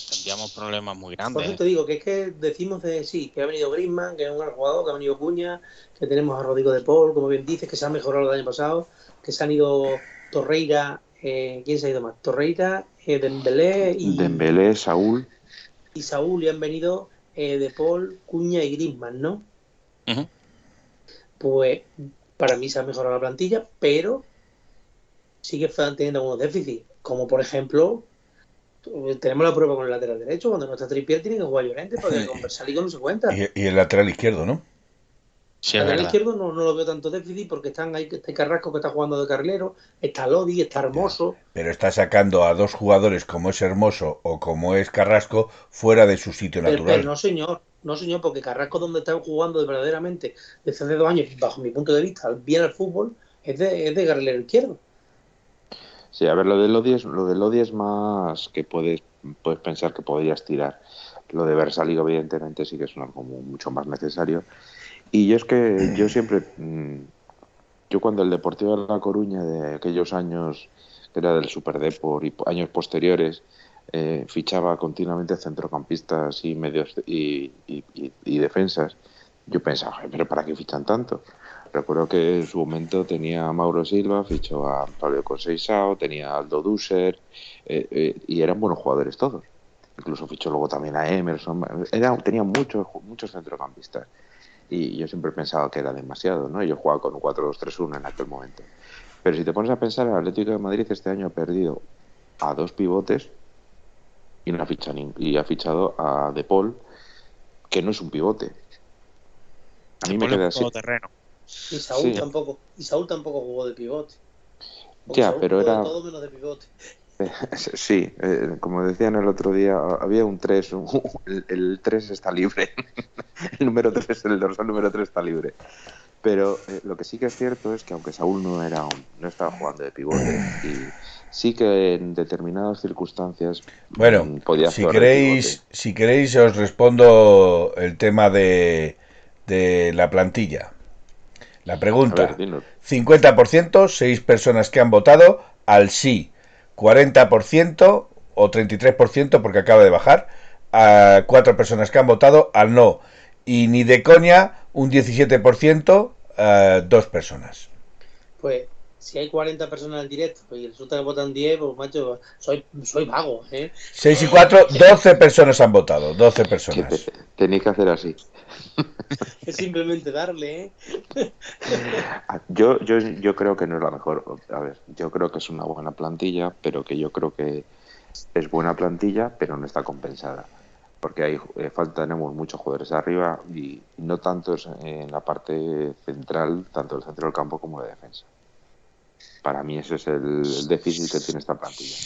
tendríamos problemas muy Por eso grandes. te digo que es que decimos de sí, que ha venido Griezmann, que es un gran jugador, que ha venido Cuña, que tenemos a Rodrigo de Paul, como bien dices, que se ha mejorado el año pasado, que se han ido Torreira, eh, ¿quién se ha ido más? Torreira, eh, Dembélé y, Dembélé, Saúl. y Saúl y han venido eh, de Paul, Cuña y Griezmann, ¿no? Pues para mí se ha mejorado la plantilla, pero sigue teniendo algunos déficits, como por ejemplo tenemos la prueba con el lateral derecho, cuando no está Trippier tiene que jugar Llorente, porque con Versalico no se cuenta. Y, y el lateral izquierdo, ¿no? Sí, El lateral verdad. izquierdo no, no lo veo tanto déficit porque están ahí, está Carrasco que está jugando de carrilero, está Lodi, está Hermoso. Pero está sacando a dos jugadores como es Hermoso o como es Carrasco fuera de su sitio Pero, natural. pero no señor, no señor, porque Carrasco donde está jugando de verdaderamente desde hace dos años, bajo mi punto de vista, bien al fútbol, es de, es de izquierdo. Sí, a ver, lo de Lodi es, lo de Lodi es más que puedes, puedes pensar que podrías tirar. Lo de Versáliga, evidentemente, sí que es algo mucho más necesario. Y yo es que yo siempre, mm, yo cuando el Deportivo de La Coruña de aquellos años, que era del Superdepor y años posteriores, eh, fichaba continuamente centrocampistas y medios y, y, defensas, yo pensaba, pero ¿para qué fichan tanto? Recuerdo que en su momento tenía a Mauro Silva, fichó a Pablo Conceizao, tenía a Aldo Dusser, eh, eh, y eran buenos jugadores todos. Incluso fichó luego también a Emerson. Era, tenía muchos, muchos centrocampistas. Y yo siempre he pensado que era demasiado, ¿no? Yo jugaba con un 4-2-3-1 en aquel momento. Pero si te pones a pensar, el Atlético de Madrid este año ha perdido a dos pivotes y, no ha, fichado, y ha fichado a De Paul, que no es un pivote. A mí me queda así. Terreno. Y Saúl tampoco, y Saúl tampoco jugó de pivote. ya, pero era todo menos de pivote. Sí, eh, como decían el otro día, había un 3, el, 3 está libre, el número 3, el dorsal número 3 está libre. Pero eh, lo que sí que es cierto es que aunque Saúl no era no estaba jugando de pivote y sí que en determinadas circunstancias bueno, mm, podía si queréis si queréis os respondo el tema de, de la plantilla. La pregunta, 50%, 6 personas que han votado al sí, 40% o 33% porque acaba de bajar, a 4 personas que han votado al no. Y ni de coña, un 17%, a 2 personas. Pues si hay 40 personas en directo pues, y resulta que votan 10, pues macho, soy, soy vago. ¿eh? 6 y 4, 12 personas han votado, 12 personas. Tenéis que hacer así. es simplemente darle, ¿eh? yo, yo, yo creo que no es la mejor. A ver, yo creo que es una buena plantilla, pero que yo creo que es buena plantilla, pero no está compensada. Porque hay eh, falta, tenemos muchos jugadores arriba y no tantos en la parte central, tanto del centro del campo como de defensa. Para mí ese es el déficit que tiene esta plantilla.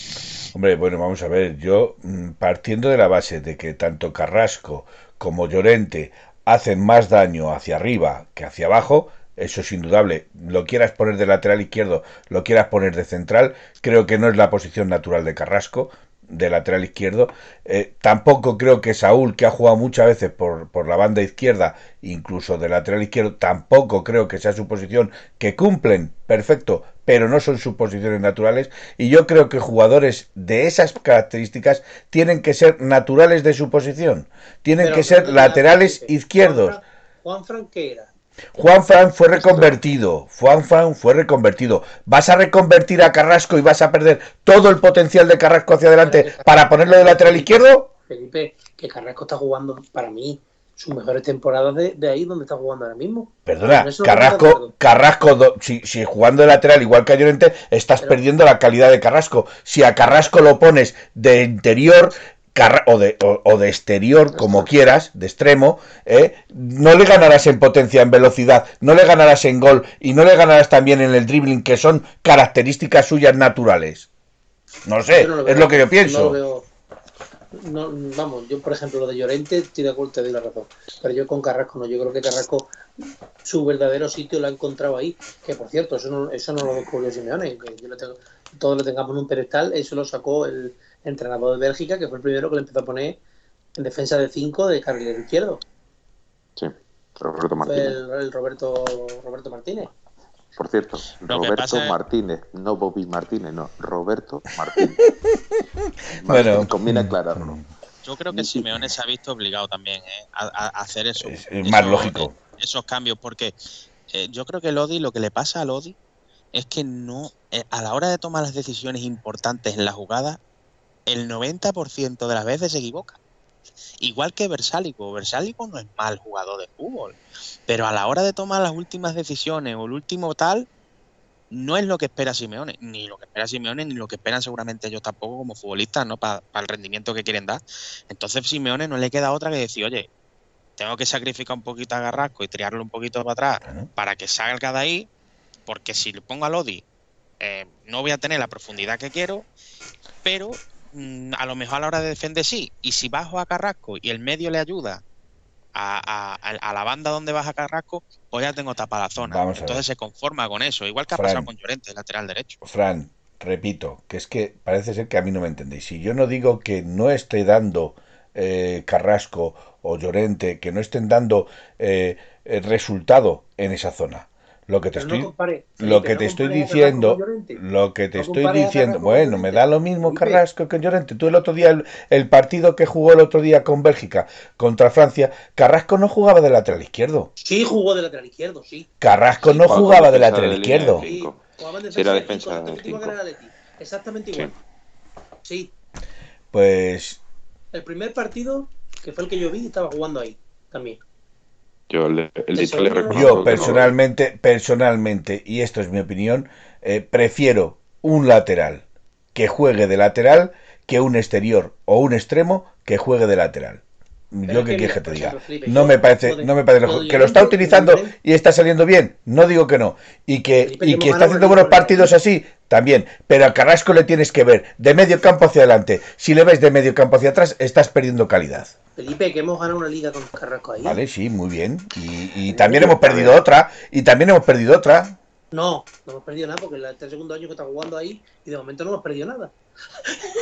Hombre, bueno, vamos a ver, yo mm, partiendo de la base de que tanto Carrasco como Llorente hacen más daño hacia arriba que hacia abajo, eso es indudable. Lo quieras poner de lateral izquierdo, lo quieras poner de central, creo que no es la posición natural de Carrasco, de lateral izquierdo. Eh, tampoco creo que Saúl, que ha jugado muchas veces por, por, la banda izquierda, incluso de lateral izquierdo, tampoco creo que sea su posición, que cumplen, perfecto, pero no son sus posiciones naturales. Y yo creo que jugadores de esas características tienen que ser naturales de su posición, tienen que ser laterales izquierdos. Juan Franquera. Juan Fran fue reconvertido. Juan Fran fue reconvertido. ¿Vas a reconvertir a Carrasco y vas a perder todo el potencial de Carrasco hacia adelante para ponerlo de lateral izquierdo? Felipe, que Carrasco está jugando para mí sus mejores temporadas de, ahí donde está jugando ahora mismo. Perdona, Carrasco, Carrasco si, jugando de lateral igual que a Llorente, estás perdiendo la calidad de Carrasco. Si a Carrasco lo pones de interior, o de, o, de exterior, como quieras, de extremo, ¿eh? no le ganarás en potencia, en velocidad, no le ganarás en gol y no le ganarás también en el dribbling, que son características suyas naturales. No sé, es lo que yo pienso no, vamos, yo por ejemplo lo de Llorente estoy de acuerdo, te doy la razón, pero yo con Carrasco no, yo creo que Carrasco su verdadero sitio lo ha encontrado ahí, que por cierto, eso no, eso no lo descubrió Simeone, que yo lo tengo, todos lo tengamos en un pedestal, eso lo sacó el entrenador de Bélgica, que fue el primero que le empezó a poner en defensa de 5 de carrilero izquierdo. Sí, Roberto Martínez. el Roberto, Roberto Martínez. Por cierto, Roberto Martínez, no Bobby Martínez, no, Roberto Martínez. bueno, conviene aclararlo. Yo creo que Simeone se ha visto obligado también eh, a, hacer eso. Es, más lógico. Eh, esos cambios, porque eh, yo creo que Lodi, lo que le pasa a Lodi es que no, a la hora de tomar las decisiones importantes en la jugada, el 90% de las veces se equivoca. Igual que Versálico. Versálico no es mal jugador de fútbol. Pero a la hora de tomar las últimas decisiones o el último tal, no es lo que espera Simeone. Ni lo que espera Simeone, ni lo que esperan seguramente ellos tampoco como futbolistas, ¿no? Para el rendimiento que quieren dar. Entonces Simeone no le queda otra que decir, oye, tengo que sacrificar un poquito a Garrasco y triarlo un poquito para atrás para que salga de ahí, porque si le pongo a Lodi, eh, no voy a tener la profundidad que quiero, pero a lo mejor a la hora de defender sí. Y si bajo a Carrasco y el medio le ayuda a, la banda donde baja Carrasco, pues ya tengo tapada la zona. Entonces se conforma con eso, igual que ha pasado con Llorente, lateral derecho. Fran, repito, que es que parece ser que a mí no me entendéis. Si yo no digo que no esté dando eh, Carrasco o Llorente que no estén dando eh, resultado en esa zona. Lo que te estoy, lo que te estoy diciendo, lo que te estoy diciendo, bueno, me da lo mismo Carrasco que Llorente. Tú el otro día, el, partido que jugó el otro día con Bélgica contra Francia, Carrasco no jugaba de lateral izquierdo. Sí, jugó de lateral izquierdo, sí. Carrasco no jugaba de lateral izquierdo. Sí, era defensa de Exactamente igual. Sí. Pues. El primer partido, que fue el que yo vi, estaba jugando ahí también. Yo, le, yo personalmente, personalmente, y esto es mi opinión, eh, prefiero un lateral que juegue de lateral que un exterior o un extremo que juegue de lateral. Yo que quieres que te diga. no, me parece, no me parece, que lo está utilizando y está saliendo bien. No digo que no. Y que, y que está haciendo buenos partidos así, también. Pero a Carrasco le tienes que ver de medio campo hacia adelante. Si le ves de medio campo hacia atrás, estás perdiendo calidad. Felipe, que hemos ganado una liga con Carrasco ahí. Vale, sí, muy bien. Y, también hemos perdido otra. Y también hemos perdido otra. No, no hemos perdido nada porque es el segundo año que está jugando ahí y de momento no hemos perdido nada.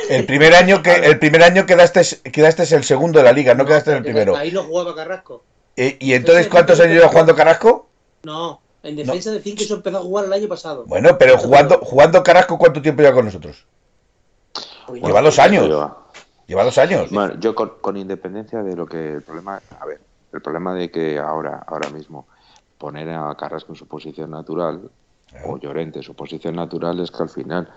El primer año que el primer año quedaste quedaste el segundo de la liga, no, quedaste en el primero. Ahí no jugaba Carrasco. Eh, ¿Y, entonces cuántos años lleva jugando Carrasco? No, en defensa de decir que eso empezó a jugar el año pasado. Bueno, pero jugando jugando Carrasco ¿cuánto tiempo lleva con nosotros? Pues lleva dos años. Lleva dos años. Bueno, yo con, independencia de lo que el problema, a ver, el problema de que ahora, ahora mismo poner a Carrasco en su posición natural o Llorente, su posición natural es que al final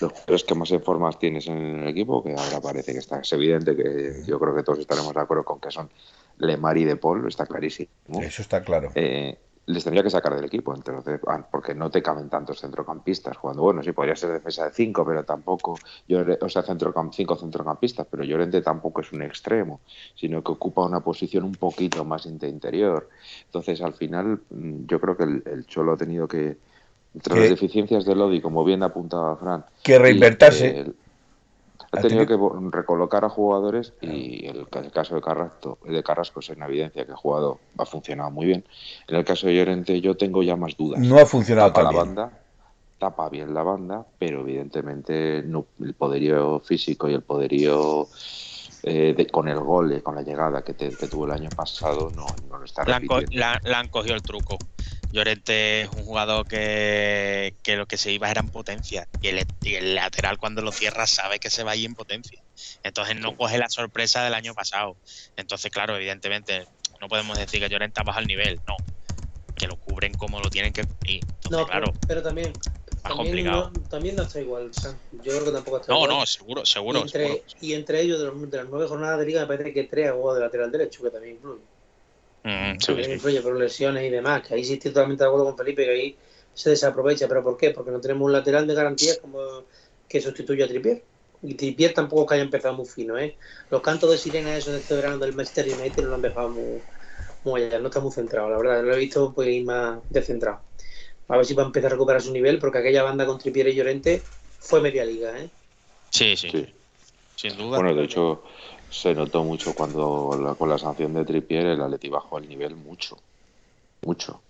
los jugadores que más en formas tienes en el equipo, que ahora parece que está, es evidente que yo creo que todos estaremos de acuerdo con que son Lemar y De Paul, está clarísimo. Eso está claro. Eh, les tendría que sacar del equipo, entonces, ah, porque no te caben tantos centrocampistas jugando. Bueno, sí, podría ser defensa de cinco, pero tampoco, o sea, centrocamp cinco centrocampistas, pero Llorente tampoco es un extremo, sino que ocupa una posición un poquito más de interior. Entonces, al final, mm, yo creo que el, Cholo ha tenido que, entre las deficiencias de Lodi, como bien apuntaba Fran, que reinvertirse. Ha tenido que recolocar a jugadores y el, el caso de Carrasco, de Carrasco es en evidencia que ha jugado, ha funcionado muy bien. En el caso de Llorente yo tengo ya más dudas. No ha funcionado tapa tan la banda, tapa bien la banda, pero evidentemente no, el poderío físico y el poderío eh, de, con el gol, eh, con la llegada que, tuvo el año pasado, no, no lo está repitiendo. La, han cogido el truco. Llorente es un jugador que, lo que se iba era en potencia. Y el, lateral cuando lo cierra sabe que se va ahí en potencia. Entonces no coge la sorpresa del año pasado. Entonces, claro, evidentemente no podemos decir que Llorente baja el nivel. No. Que lo cubren como lo tienen que. no, claro. pero, también también No, también no está igual. Yo creo que tampoco está igual. No, no, seguro, seguro. Y entre, ellos, de, las nueve jornadas de liga, me parece que tres ha jugado de lateral derecho, que también influye. Mm, también influye por lesiones y demás. Que ahí sí estoy totalmente de acuerdo con Felipe, que ahí se desaprovecha. ¿Pero por qué? Porque no tenemos un lateral de garantías como que sustituya a Tripier. Y Tripier tampoco es que haya empezado muy fino, ¿eh? Los cantos de sirena esos de este verano del Manchester United no lo han empezado muy, muy allá, no está muy centrado, la verdad. Lo he visto poquito más descentrado. A ver si va a empezar a recuperar su nivel, porque aquella banda con Tripier y Llorente fue media liga, ¿eh? Sí, sí. Sin duda. Bueno, de hecho, se notó mucho cuando con la sanción de Tripier el Atleti bajó el nivel mucho. Mucho.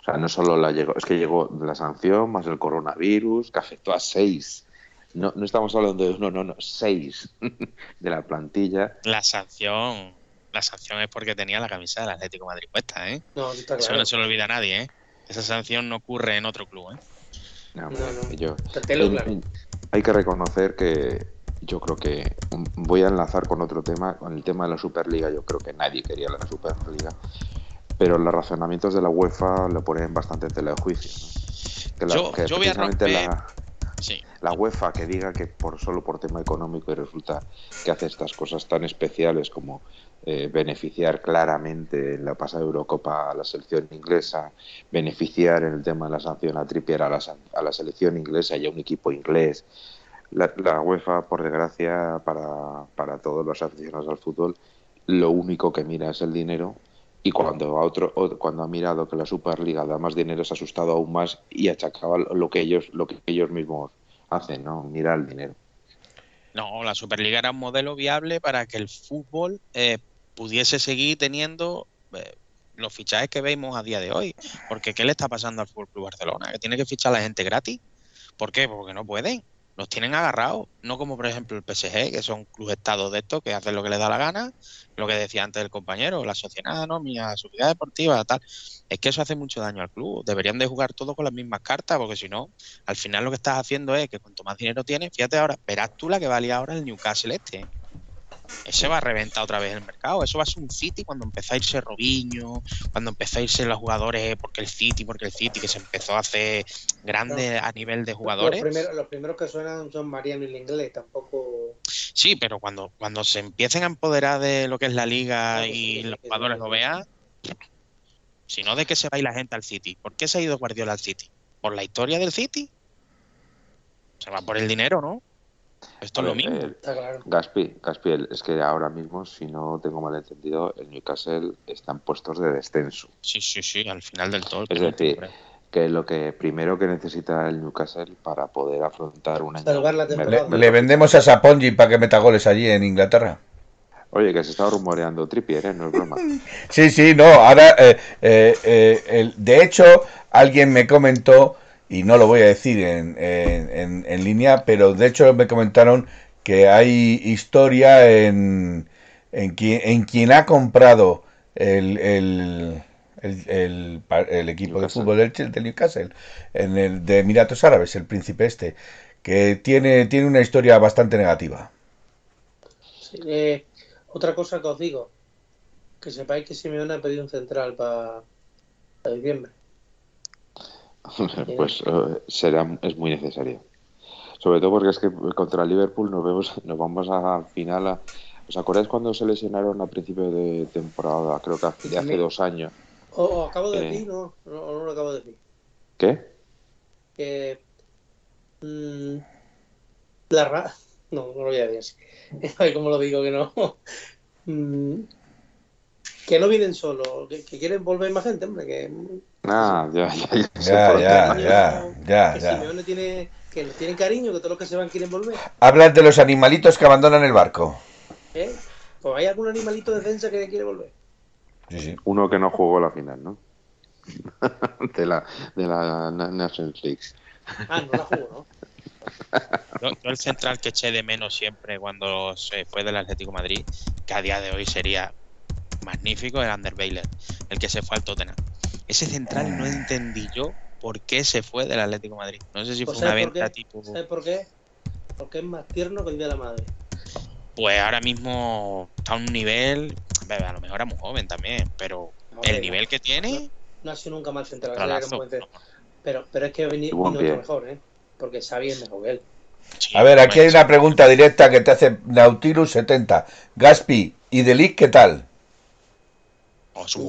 O sea, no solo la llegó, es que llegó la sanción más el coronavirus, que afectó a seis. No, no estamos hablando de uno, no, no, seis de la plantilla. La sanción, la sanción es porque tenía la camisa del Atlético Madrid puesta, ¿eh? No, está Eso no se lo olvida a nadie, ¿eh? Esa sanción no ocurre en otro club, ¿eh? No, Yo, hay que reconocer que yo creo que voy a enlazar con otro tema, con el tema de la Superliga. Yo creo que nadie quería la Superliga, pero los razonamientos de la UEFA lo ponen bastante en tela de juicio. Que la, yo, voy a la, la UEFA que diga que por solo por tema económico y resulta que hace estas cosas tan especiales como eh, beneficiar claramente en la pasada Eurocopa a la selección inglesa, beneficiar en el tema de la sanción a Trippier a la, a la selección inglesa y a un equipo inglés. La, UEFA, por desgracia, para, para todos los aficionados al fútbol, lo único que mira es el dinero y cuando a otro cuando ha mirado que la Superliga da más dinero se ha asustado aún más y achacaba lo que ellos lo que ellos mismos hacen, ¿no? Mira el dinero. No, la Superliga era un modelo viable para que el fútbol eh, pudiese seguir teniendo eh, los fichajes que vemos a día de hoy. Porque ¿qué le está pasando al Fútbol Club Barcelona? Que tiene que fichar a la gente gratis. ¿Por qué? Porque no pueden. Los tienen agarrados, no como por ejemplo el PSG, que son clubes estados de estos que hacen lo que les da la gana, lo que decía antes el compañero, la sociedad anónima, sociedad deportiva, tal. Es que eso hace mucho daño al club. Deberían de jugar todos con las mismas cartas, porque si no, al final lo que estás haciendo es que cuanto más dinero tienes, fíjate ahora, verás tú la que valía ahora el Newcastle este. Ese va a reventar otra vez el mercado. Eso va a ser un City cuando empezó a irse Robinho, cuando empezó a irse los jugadores porque el City, porque el City, que se empezó a hacer grande a nivel de jugadores. Los primeros, que suenan son Mariano y el inglés, tampoco. Sí, pero cuando, cuando se empiecen a empoderar de lo que es la liga y los jugadores lo vean, si no, ¿de qué se va a ir la gente al City? ¿Por qué se ha ido Guardiola al City? ¿Por la historia del City? Se va por el dinero, ¿no? Esto es lo mismo. Está claro. Gaspi, Gaspi, es que ahora mismo, si no tengo mal entendido, el Newcastle está en puestos de descenso. Sí, sí, sí, al final del todo. Es decir, que lo que primero que necesita el Newcastle para poder afrontar una le, le, vendemos a Sapongi para que meta goles allí en Inglaterra. Oye, que se está rumoreando Trippier, ¿eh? No es broma. sí, sí, no, ahora, eh, eh, eh de hecho, alguien me comentó y no lo voy a decir en, en, en, línea, pero de hecho me comentaron que hay historia en, en, quien, en quien ha comprado el, el, el, el equipo de fútbol del, del, Newcastle, en el de Emiratos Árabes, el príncipe este, que tiene, tiene una historia bastante negativa. Eh, otra cosa que os digo, que sepáis que Simeone ha pedido un central para diciembre. Pues eh, será es muy necesario. Sobre todo porque es que contra Liverpool nos vemos nos vamos al final a, ¿Os acordáis cuando se lesionaron a principio de temporada? Creo que hace, hace dos años. O, acabo de eh, decir, no, no, no, lo acabo de decir. ¿Qué? Que mmm, la ra no, no lo voy a decir. ¿Cómo lo digo que no? Mm, que no vienen solo, que, quieren volver más gente, hombre. Que, ah, ya, ya, ya, ya, ya, ya, que Simeone tiene, que les tienen cariño, que todos los que se van quieren volver. Hablas de los animalitos que abandonan el barco. ¿Eh? Pues hay algún animalito de defensa que quiere volver. Sí, sí. Uno que no jugó la final, ¿no? de la, de la Nations League. Ah, no la jugó, ¿no? Yo, el central que eché de menos siempre cuando se fue del Atlético Madrid, que a día de hoy sería magnífico el Ander el que se fue al Tottenham. Ese central no entendí yo por qué se fue del Atlético Madrid. No sé si pues fue una venta tipo. ¿Sabes por qué? Porque es más tierno que el día de la madre. Pues ahora mismo está a un nivel. A lo mejor era muy joven también, pero el nivel que tiene. No, ha sido nunca mal central. pero, pero es que venido otro mejor, ¿eh? Porque Xavi es mejor que él. a ver, aquí hay una pregunta directa que te hace Nautilus 70. Gaspi, ¿y Delic qué tal?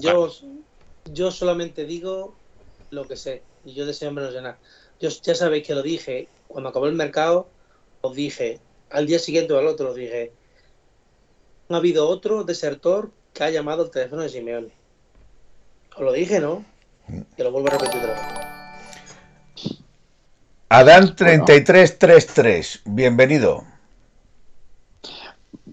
yo, yo solamente digo lo que sé y yo deseo menos llenar. Yo, ya sabéis que lo dije cuando acabó el mercado, os dije, al día siguiente o al otro, os dije, ha habido otro desertor que ha llamado el teléfono de Simeone. Os lo dije, ¿no? Que lo vuelvo a repetir otra vez. Adán 3333, bienvenido.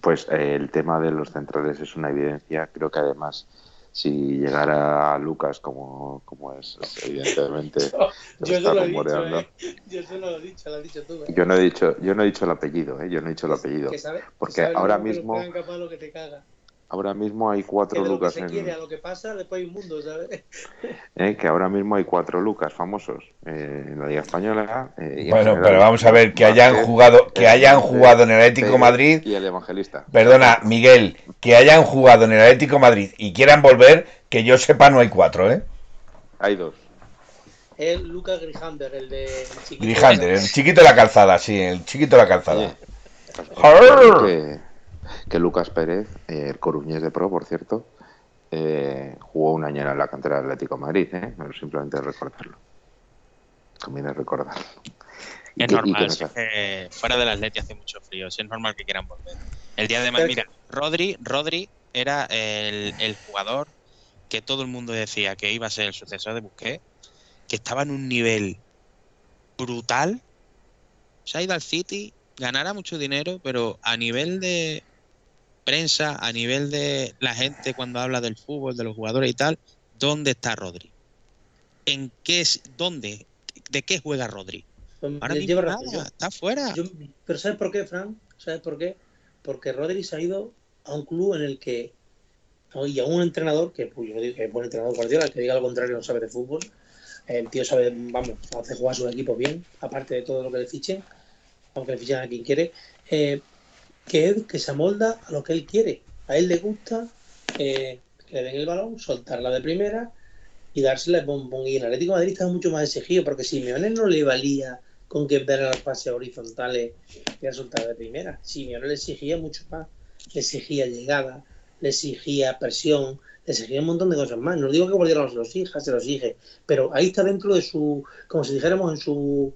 Pues eh, el tema de los centrales es una evidencia. Creo que además si llegara a Lucas como, como es, evidentemente yo, no lo he dicho, ¿eh? yo no lo he dicho, lo has dicho tú ¿eh? yo no he dicho yo no he dicho el apellido ¿eh? yo no he dicho el apellido porque ahora mismo ahora mismo hay cuatro lucas que quiere, a lo que pasa después hay un mundo ¿sabes? Eh, que ahora mismo hay cuatro lucas famosos eh, en la liga española eh, bueno pero vamos a ver que hayan jugado que hayan jugado en el Atlético Madrid y el Evangelista perdona Miguel que hayan jugado en el Atlético Madrid y quieran volver que yo sepa no hay cuatro eh hay dos el Lucas Grijander el de chiquito Grijander el chiquito de la calzada sí el chiquito de la calzada que Lucas Pérez, el coruñés de Pro, por cierto, eh, jugó un año en la cantera del Atlético de Madrid, ¿eh? Pero simplemente recordarlo. Conviene recordarlo. Es normal, que fuera del Atlético hace mucho frío, es normal que quieran volver. El día de mañana, mira, Rodri, Rodri era el, el, jugador que todo el mundo decía que iba a ser el sucesor de Busquets, que estaba en un nivel brutal. Se ha ido al City, ganará mucho dinero, pero a nivel de prensa, a nivel de la gente cuando habla del fútbol, de los jugadores y tal, ¿dónde está Rodri? ¿En qué es, dónde, de qué juega Rodri? Ahora Lleva mismo nada, yo- está fuera. yo- pero ¿sabes por qué, Fran? ¿Sabes por qué? Porque Rodri se ha ido a un club en el que y a un entrenador que pues, yo digo que es buen entrenador Guardiola, el que diga lo contrario no sabe de fútbol. El tío sabe, vamos, hace jugar a sus equipos bien, aparte de todo lo que le fichen, aunque le fichen a quien quiere, eh, que, él- que se amolda a lo que él quiere. A él le gusta eh, que le den el balón, soltarla de primera y dársela de bombón. Y el Atlético de Madrid estaba mucho más exigido, porque Simeone no le valía con que dar las pases horizontales y a soltar de primera. Simeone le exigía mucho más. Le exigía llegada, le exigía presión, le exigía un montón de cosas más. No digo que Guardiola no se lo exija, se lo exige, pero ahí está dentro de su, como si dijéramos en su,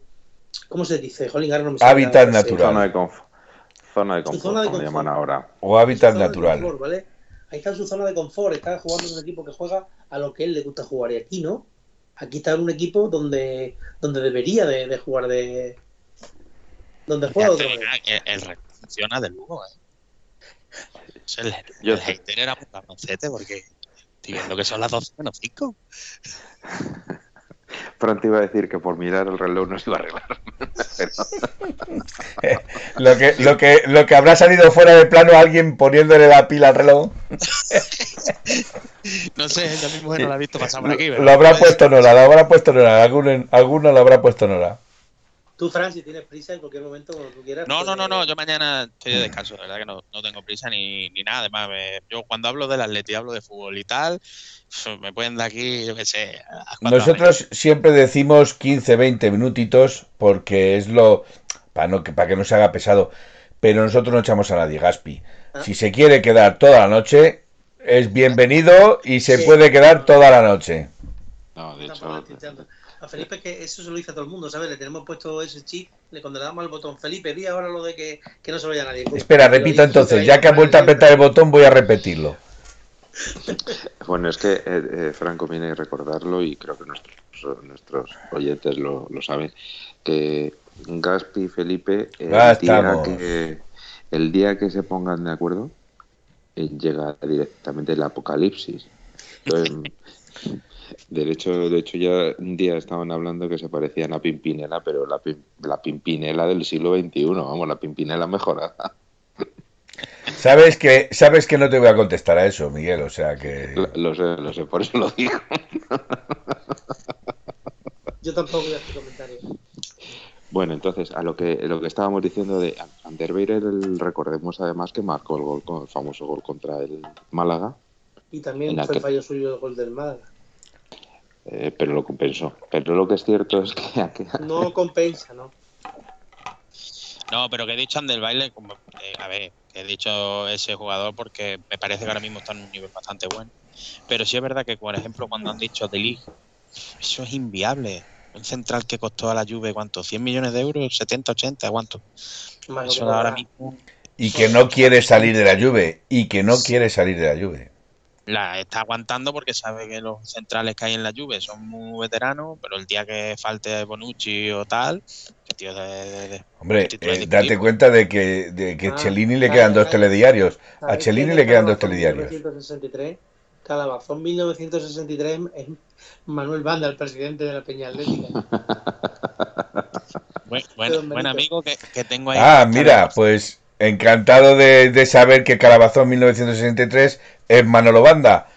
¿cómo se dice? Jolín, no me Hábitat natural. Zona de confort. Zona de Su confort, zona de como confort. llaman ahora. O hábitat natural. confort, ¿vale? Ahí está en su zona de confort, está jugando en un equipo que juega a lo que él le gusta jugar. Y aquí no. Aquí está en un equipo donde, donde debería de, de jugar de. donde juega Fíjate, manera. el, el funciona de lujo, ¿eh? Es el, Yo el hater era un porque estoy viendo que son las 12 menos 5. Pronto iba a decir que por mirar el reloj no se iba a arreglar. Pero Lo que, lo, que, lo que habrá salido fuera de plano alguien poniéndole la pila al reloj. No sé, yo mismo no la he visto pasar por aquí. Lo habrá Pues, puesto Nora, lo habrá puesto Nora. Alguno, alguno lo habrá puesto Nora. Tú, Fran, si tienes prisa en cualquier momento, cuando tú quieras. No, no, no, no, yo mañana estoy de descanso, de verdad que no, no tengo prisa ni, ni nada. Además, me- yo cuando hablo del Atleti, hablo de fútbol y tal, me pueden dar aquí, yo qué sé. la Nosotros siempre decimos 15, 20 minutitos porque es lo. para no, que- para que no se haga pesado. Pero nosotros no echamos a nadie, Gaspi. Ah. Si se quiere quedar toda la noche, es bienvenido y se Sí. puede quedar toda la noche. no, de hecho. A Felipe que eso se lo dice a todo el mundo, ¿sabes? Le tenemos puesto ese chip, le cuando le damos al botón Felipe, di ahora lo de que, que no se vaya nadie. Espera, repito dice entonces, ya que ha vuelto a apretar el botón, voy a repetirlo. bueno, es que eh, eh, Franco viene a recordarlo y creo que nuestros, nuestros oyentes lo, lo saben, que Gaspi y Felipe, el día, que, el día que se pongan de acuerdo, eh, llega directamente el apocalipsis. Entonces, de hecho, de hecho, ya un día estaban hablando que se parecían a Pimpinela, pero la, pim- la Pimpinela del siglo XXI, vamos, la Pimpinela mejorada. Sabes que, sabes que no te voy a contestar a eso, Miguel, o sea que. Lo, lo sé, lo sé, por eso lo digo. Yo tampoco voy a hacer comentarios. Bueno, entonces, a lo que lo que estábamos diciendo de Anderweirer, el- recordemos además que marcó el gol, el famoso gol contra el Málaga, Y también la fue fallo suyo el gol del Málaga. Eh, pero lo compensó. Pero lo que es cierto es que No compensa, ¿no? No, pero que he dicho Ander Baile, como, eh, a ver, que he dicho ese jugador porque me parece que ahora mismo está en un nivel bastante bueno. Pero sí es verdad que, por ejemplo, cuando han dicho de Ligt, eso es inviable. Un central que costó a la Juve, ¿cuánto? ¿100 millones de euros? ¿70, 80? ¿Cuánto? Eso ahora mismo Y que no quiere salir de la lluvia. Y que no quiere salir de la lluvia. La está aguantando porque sabe que los centrales que hay en la Juve son muy veteranos, pero el día que falte Bonucci o tal, que tío de, de- de- Hombre, eh, date cuenta de que, de que Ah, Cellini le quedan dos telediarios. A ¿Sabéis Cellini le quedan dos telediarios. 1963. Calabazón 1963 es Manuel Banda, el presidente de la Peña Atlética. buen, buen- buen amigo que, que tengo ahí. Ah, mira, pues encantado de, de saber que Calabazón 1963 es Manolo Banda.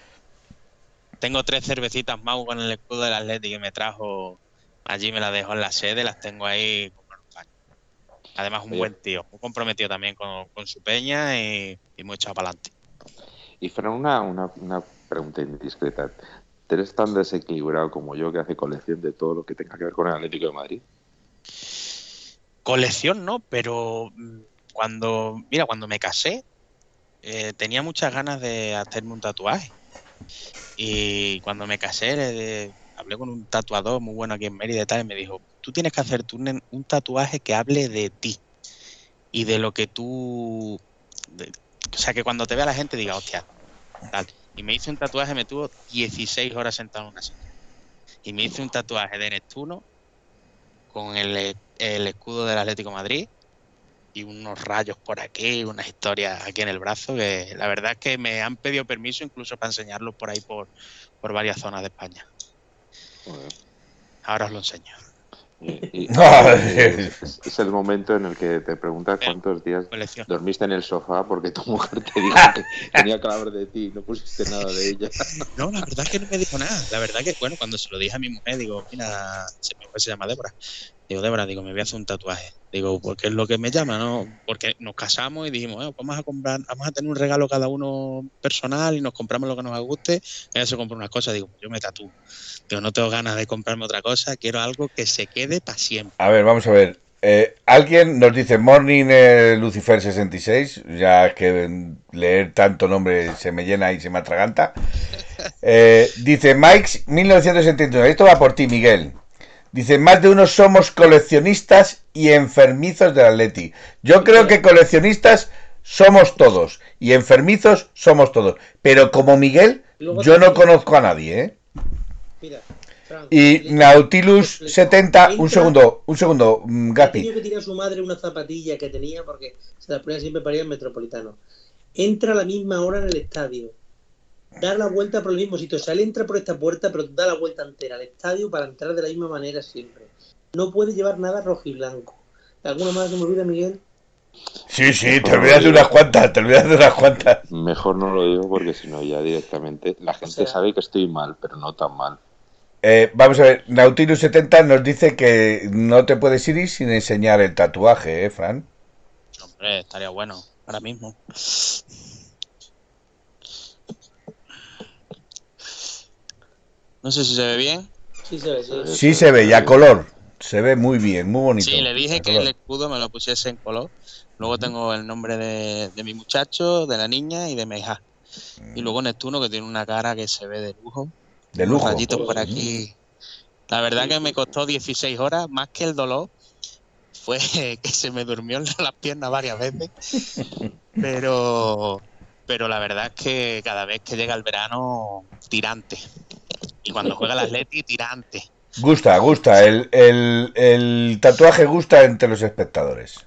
Tengo tres cervecitas Mau con el escudo del Atleti que me trajo. Allí me las dejó en la sede, las tengo ahí. Además, un Oye. buen tío, muy comprometido también con, con su peña y, y muy echado para adelante. Y Fran, una, una, una pregunta indiscreta. ¿Tú eres tan desequilibrado como yo que hace colección de todo lo que tenga que ver con el Atlético de Madrid? Colección no, pero mm, cuando, mira, cuando me casé, eh, tenía muchas ganas de hacerme un tatuaje. Y cuando me casé, hablé con un tatuador muy bueno aquí en Mérida y tal, y me dijo, tú tienes que hacerte un, un tatuaje que hable de ti y de lo que tú... o sea, que cuando te vea la gente diga, hostia, tal. Y me hice un tatuaje, me tuvo 16 horas sentado en una silla. Y me hice un tatuaje de Neptuno con el, escudo del Atlético Madrid y unos rayos por aquí, unas historias aquí en el brazo, que la verdad es que me han pedido permiso incluso para enseñarlos por ahí por, por varias zonas de España. Ahora os lo enseño. es, el momento en el que te preguntas cuántos días dormiste en el sofá porque tu mujer te dijo que tenía que hablar de ti y no pusiste nada de ella. No, la verdad es que no me dijo nada. La verdad que, bueno, cuando se lo dije a mi mujer, digo, mira, se, se llama Débora. Digo, Débora, digo, me voy a hacer un tatuaje. Digo, porque es lo que me llama, ¿no? Porque nos casamos y dijimos, vamos a comprar, vamos a tener un regalo cada uno personal y nos compramos lo que nos guste. Ella se compró unas cosas, digo, yo me tatúo. Digo, no tengo ganas de comprarme otra cosa, quiero algo que se quede para siempre. A ver, vamos a ver. Eh, alguien nos dice Morning eh, Lucifer 66, ya que leer tanto nombre se me llena y se me atraganta. Eh, dice Mike 1979, esto va por ti, Miguel. Dice, más de uno somos coleccionistas y enfermizos del Atleti. Yo creo que coleccionistas somos todos y enfermizos somos todos. Pero como Miguel, yo no conozco a nadie, ¿eh? Mira, y Nautilus 70, un segundo, un segundo, mm, Gapi. Tenía que tirar a su madre una zapatilla que tenía porque se la ponía siempre para ir al metropolitano. Entra a la misma hora en el estadio. Da la vuelta por el mismo sitio. O sea, él entra por esta puerta, pero da la vuelta entera al estadio para entrar de la misma manera siempre. No puede llevar nada rojo y blanco. ¿Alguna más que me olvida, Miguel? Sí, sí, te olvidas de unas cuantas, te olvidas de unas cuantas. Mejor no lo digo porque si no ya directamente la gente sabe que estoy mal, pero no tan mal. Eh, vamos a ver, Nautilus 70 nos dice que no te puedes ir sin enseñar el tatuaje, ¿eh, Fran? Hombre, estaría bueno, ahora mismo. No sé si se ve bien. Sí se ve, sí. Sí se ve, ya color. Se ve muy bien, muy bonito. Sí, le dije que el escudo me lo pusiese en color. Luego tengo el nombre de, mi muchacho, de la niña y de mi hija. Y luego Neptuno, que tiene una cara que se ve de lujo. De lujo. rayitos por aquí. La verdad que me costó 16 horas, más que el dolor. Fue que se me durmió las piernas varias veces. Pero, pero la verdad es que cada vez que llega el verano, tirante. Y cuando juega el Atleti, tirante. Gusta, gusta. El, el, tatuaje gusta entre los espectadores.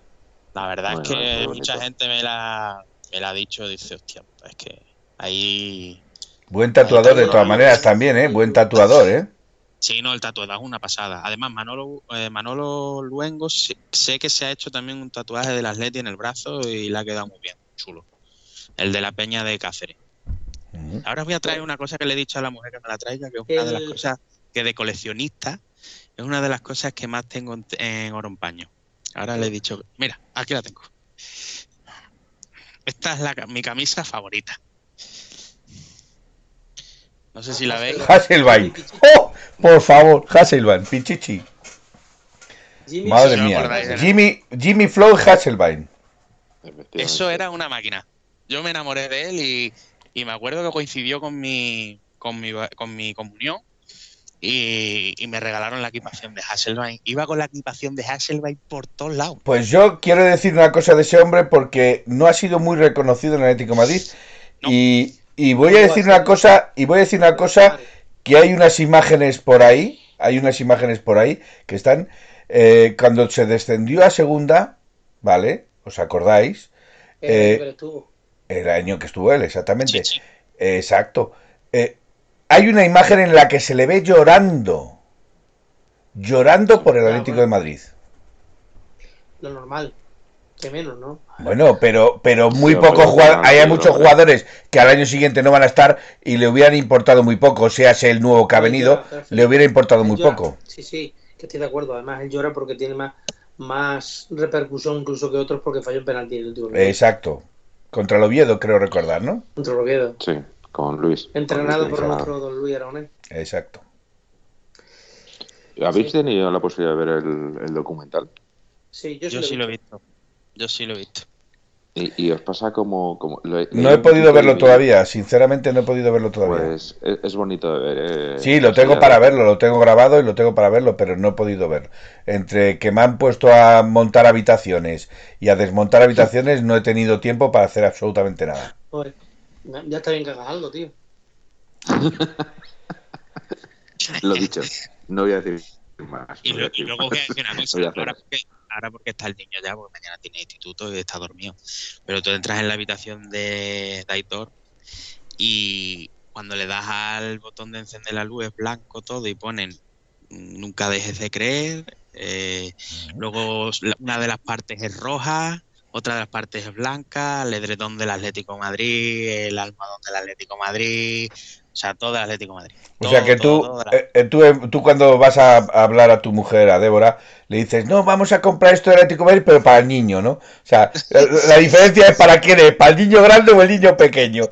La verdad es que mucha gente me la, me la ha dicho. Dice, hostia, es que ahí Buen tatuador de todas maneras también, ¿eh? Buen tatuador, ¿eh? Sí, no, el tatuaje es una pasada. Además, Manolo, eh, Manolo Luengo sé, que se ha hecho también un tatuaje del Atleti en el brazo y le ha quedado muy bien, chulo. El de la Peña de Cáceres. Ahora os voy a traer una cosa que le he dicho a la mujer que me la traiga, que es una de las cosas que de coleccionista es una de las cosas que más tengo en, en Orompaño. Ahora le he dicho, mira, aquí la tengo. Esta es la, mi camisa favorita. No sé si la veis. Hasselbein. ¡Oh! Por favor, Hasselbein, Pichichi. Madre mía. Jimmy, Jimmy Flow Hasselbein. Eso era una máquina. Yo me enamoré de él y, y me acuerdo que coincidió con mi, con mi, con mi comunión y, y, me regalaron la equipación de Hasselbein. Iba con la equipación de Hasselbein por todos lados. Pues yo quiero decir una cosa de ese hombre porque no ha sido muy reconocido en el Atlético Madrid y y voy a decir una cosa, y voy a decir una cosa, que hay unas imágenes por ahí, hay unas imágenes por ahí que están, eh, cuando se descendió a segunda, ¿vale? ¿Os acordáis? Eh, el año que estuvo él, exactamente. exacto. Eh, hay una imagen en la que se le ve llorando, llorando por el Atlético de Madrid. Lo normal que menos, ¿no? Bueno, pero, pero muy pocos jugadores, hay muchos jugadores que al año siguiente no van a estar y le hubieran importado muy poco, sea el nuevo que ha venido, le hubiera importado muy poco. Sí, sí, que estoy de acuerdo. Además, él llora porque tiene más, más repercusión incluso que otros porque falló en penalti en el último Exacto. Contra el Oviedo, creo recordar, ¿no? Contra el Oviedo. Sí, con Luis. Entrenado por nuestro don Luis Aragonés. Exacto. ¿Habéis tenido la posibilidad de ver el, documental? Sí, yo, yo sí lo he visto. Yo sí lo he visto. Y, os pasa como... como no he podido verlo todavía, sinceramente no he podido verlo todavía. Pues es, bonito de ver. Eh. Sí, lo tengo para verlo, lo tengo grabado y lo tengo para verlo, pero no he podido ver. Entre que me han puesto a montar habitaciones y a desmontar habitaciones, no he tenido tiempo para hacer absolutamente nada. ya está bien que hagas algo, tío. lo dicho, no voy a decir más. Y, luego voy a decir una cosa, ahora porque está el niño ya, porque mañana tiene instituto y está dormido. Pero tú entras en la habitación de Daitor y cuando le das al botón de encender la luz es blanco todo y ponen nunca dejes de creer, Eh, luego una de las partes es roja, otra de las partes es blanca, el edredón del Atlético Madrid, el almohadón del Atlético Madrid, sea, todo el Atlético Madrid. o sea que tú, eh, eh, tú, tú, cuando vas a hablar a tu mujer, a Débora, le dices, no, vamos a comprar esto del Atlético Madrid, pero para el niño, ¿no? O sea, la, diferencia es para quién es, para el niño grande o el niño pequeño.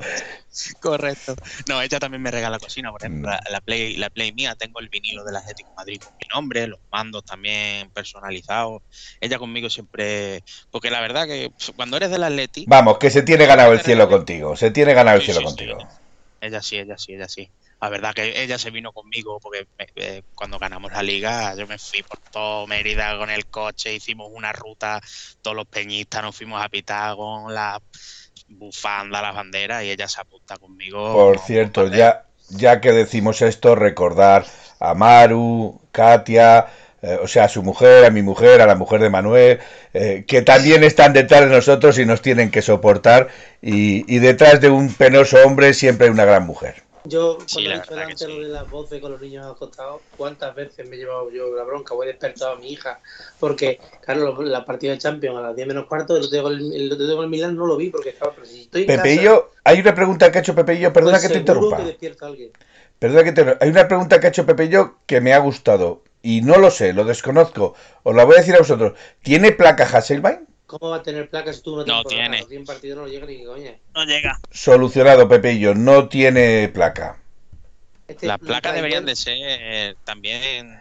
Correcto. No, ella también me regala cocina, por ejemplo, mm. la, Play, la Play mía, tengo el vinilo del Atlético Madrid con mi nombre, los mandos también personalizados. Ella conmigo siempre, porque la verdad que cuando eres del Atlético... Vamos, que se tiene ganado el cielo contigo, se tiene ganado el cielo contigo. Ella sí, ella sí, ella sí. La verdad que ella se vino conmigo porque eh, cuando ganamos la liga yo me fui por todo Mérida con el coche, hicimos una ruta, todos los peñistas nos fuimos a Pitagón, la bufanda, las banderas y ella se apunta conmigo. Por cierto, ya, ya que decimos esto, recordar a Maru, Katia, eh, o sea, a su mujer, a mi mujer, a la mujer de Manuel, eh, que también están detrás de nosotros y nos tienen que soportar. Y, y detrás de un penoso hombre siempre hay una gran mujer. Yo, cuando he dicho delante lo de las voces con los niños acostados, ¿cuántas veces me he llevado yo la bronca? O he despertado a mi hija. Porque, claro, la partida de Champions a las 10 menos cuarto, el tengo el, el Milán no lo vi porque estaba. Pero si estoy Pepeillo, hay una pregunta que ha hecho Pepeillo, perdona pues que te interrumpa. Que Perdona que te Hay una pregunta que ha hecho Pepeillo que me ha gustado. Y no lo sé, lo desconozco. Os la voy a decir a vosotros. ¿Tiene placa Hasselbein? ¿Cómo va a tener placas si tú no, no tiene? partidos no llega ni No llega. Solucionado, Pepillo, no tiene placa. Este Las placas deberían de ser también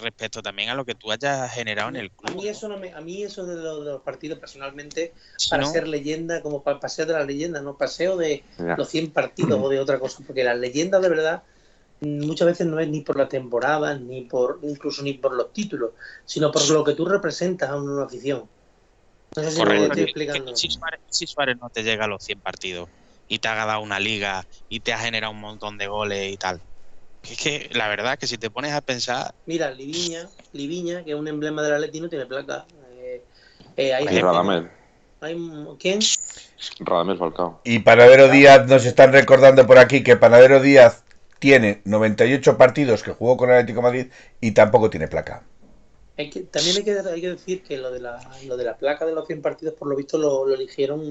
respecto también a lo que tú hayas generado en el club. A mí eso, no me, a mí eso de, los partidos personalmente, para ser leyenda, como para paseo de la leyenda, no paseo de los 100 partidos o de otra cosa, porque las leyendas de verdad muchas veces no es ni por la temporada, ni por incluso ni por los títulos, sino por lo que tú representas a una afición. Correcto. Si Suárez, no te llega a los 100 partidos y te ha ganado una liga y te ha generado un montón de goles y tal. Es que la verdad que si te pones a pensar. Mira, Liviña, Liviña que es un emblema del Atleti, no tiene placa. Eh, eh, hay Radamel. ¿Quién? Radamel Falcao. Y Panadero Díaz nos están recordando por aquí que Panadero Díaz tiene 98 partidos que jugó con el Atlético Madrid y tampoco tiene placa también hay que, hay que decir que lo de, la, lo de la placa de los 100 partidos, por lo visto, lo, eligieron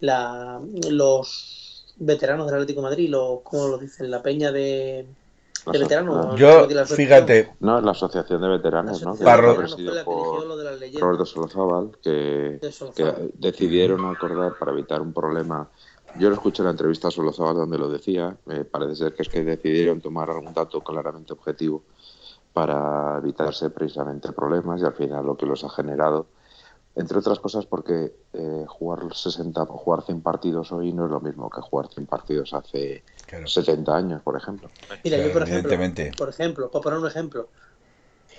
la, los veteranos del Atlético de Madrid, los, ¿cómo lo dicen? La peña de, de veteranos. Yo, fíjate. No, la Asociación de Veteranos, ¿no? Que por Roberto Solozábal, que, que decidieron acordar para evitar un problema. Yo lo escuché en la entrevista a Solozábal donde lo decía. Eh, parece ser que es que decidieron tomar algún dato claramente objetivo para evitarse precisamente problemas y al final lo que los ha generado, entre otras cosas porque eh, jugar 60 jugar 100 partidos hoy no es lo mismo que jugar 100 partidos hace 70 años, por ejemplo. Mira, yo por ejemplo, por ejemplo, para poner un ejemplo,